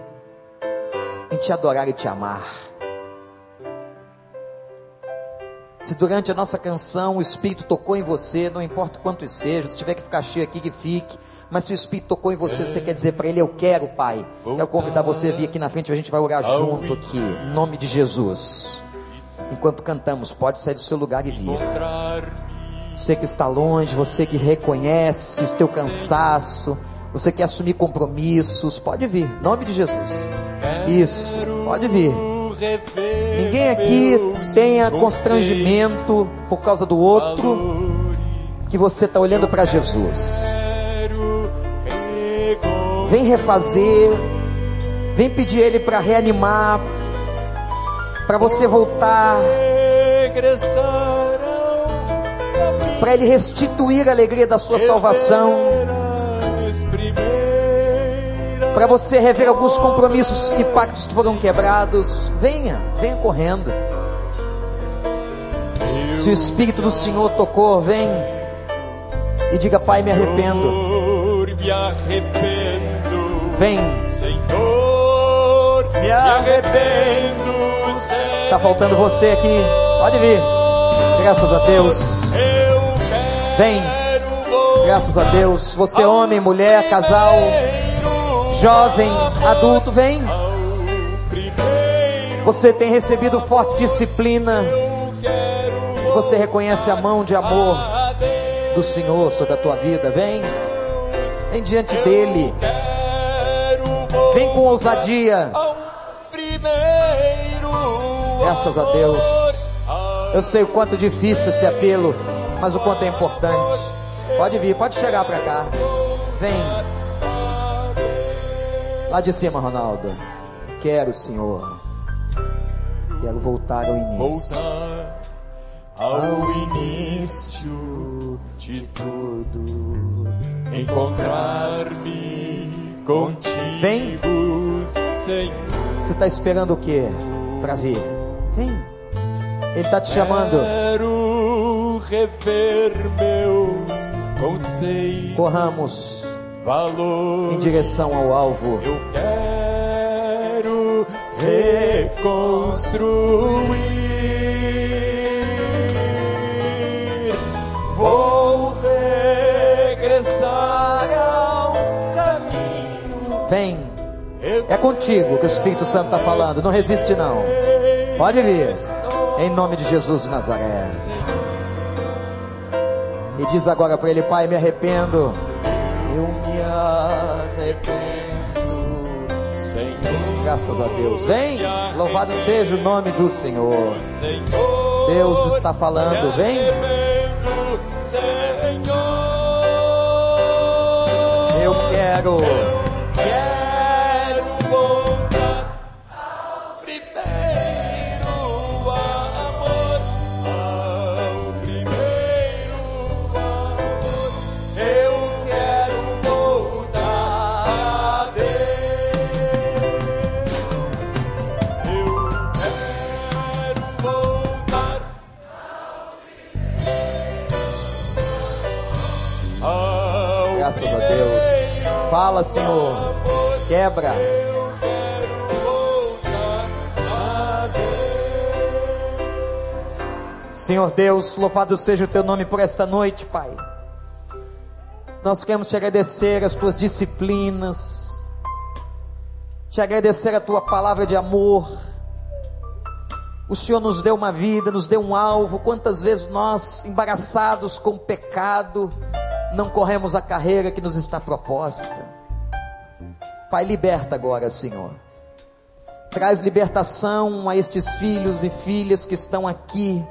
Speaker 1: em te adorar e te amar. Se durante a nossa canção o Espírito tocou em você, não importa quanto seja, se tiver que ficar cheio aqui, que fique. Mas se o Espírito tocou em você, você quer dizer para Ele: Eu quero, Pai. Quero convidar você a vir aqui na frente, a gente vai orar junto aqui, em nome de Jesus. Enquanto cantamos, pode sair do seu lugar e vir. Você que está longe, você que reconhece o teu cansaço, Você quer assumir compromissos? Pode vir, em nome de Jesus. Isso, pode vir. Ninguém aqui tenha constrangimento por causa do outro, que você está olhando para Jesus. Vem refazer, vem pedir Ele para reanimar, para você voltar, para Ele restituir a alegria da sua salvação, para você rever alguns compromissos e pactos que foram quebrados. Venha, venha correndo. Se o Espírito do Senhor tocou, vem e diga: Pai, me arrependo. Vem,
Speaker 2: Senhor, me arrependo.
Speaker 1: Está faltando você aqui. Pode vir. Graças a Deus.
Speaker 2: Eu
Speaker 1: Vem. Graças a Deus. Você, homem, mulher, casal, jovem, adulto, vem. Você tem recebido forte disciplina. Você reconhece a mão de amor do Senhor sobre a tua vida. Vem. Vem diante dele. Vem com ousadia. Graças a Deus. Eu sei o quanto difícil esse apelo, mas o quanto é importante. Pode vir, pode chegar para cá. Vem. Lá de cima, Ronaldo. Quero, Senhor. Quero voltar ao início.
Speaker 2: Voltar ao início de tudo, encontrar-me contigo,
Speaker 1: Vem.
Speaker 2: Senhor.
Speaker 1: Você está esperando o que para vir? Vem. Ele está te chamando.
Speaker 2: Quero rever meus conceitos,
Speaker 1: Corramos
Speaker 2: valores.
Speaker 1: em direção ao alvo.
Speaker 2: Eu quero reconstruir. Vou regressar ao caminho.
Speaker 1: Vem. É contigo que o Espírito Santo está falando. Não resiste não. Pode vir. Em nome de Jesus de Nazaré. E diz agora para ele, Pai, me arrependo. Eu me arrependo.
Speaker 2: Senhor,
Speaker 1: Graças a Deus. Vem. Louvado seja o nome do Senhor. Deus está falando. Vem. Eu. Quero Senhor. Quebra. Senhor Deus, louvado seja o teu nome por esta noite, Pai. Nós queremos te agradecer as tuas disciplinas, te agradecer a tua palavra de amor. O Senhor nos deu uma vida, nos deu um alvo. Quantas vezes nós, embaraçados com o pecado, não corremos a carreira que nos está proposta. Pai, liberta agora, Senhor. Traz libertação a estes filhos e filhas que estão aqui,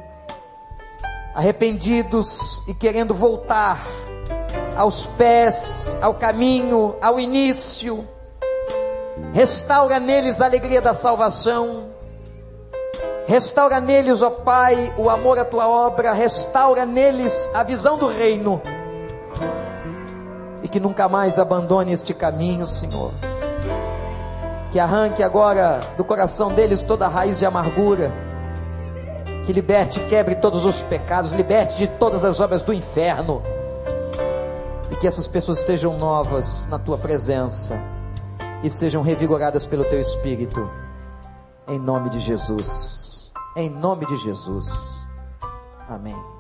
Speaker 1: arrependidos e querendo voltar aos pés, ao caminho, ao início. Restaura neles a alegria da salvação. Restaura neles, ó Pai, o amor à tua obra. Restaura neles a visão do reino que nunca mais abandone este caminho, Senhor. Que arranque agora do coração deles toda a raiz de amargura. Que liberte e quebre todos os pecados, liberte de todas as obras do inferno. E que essas pessoas estejam novas na tua presença e sejam revigoradas pelo teu espírito. Em nome de Jesus. Em nome de Jesus. Amém.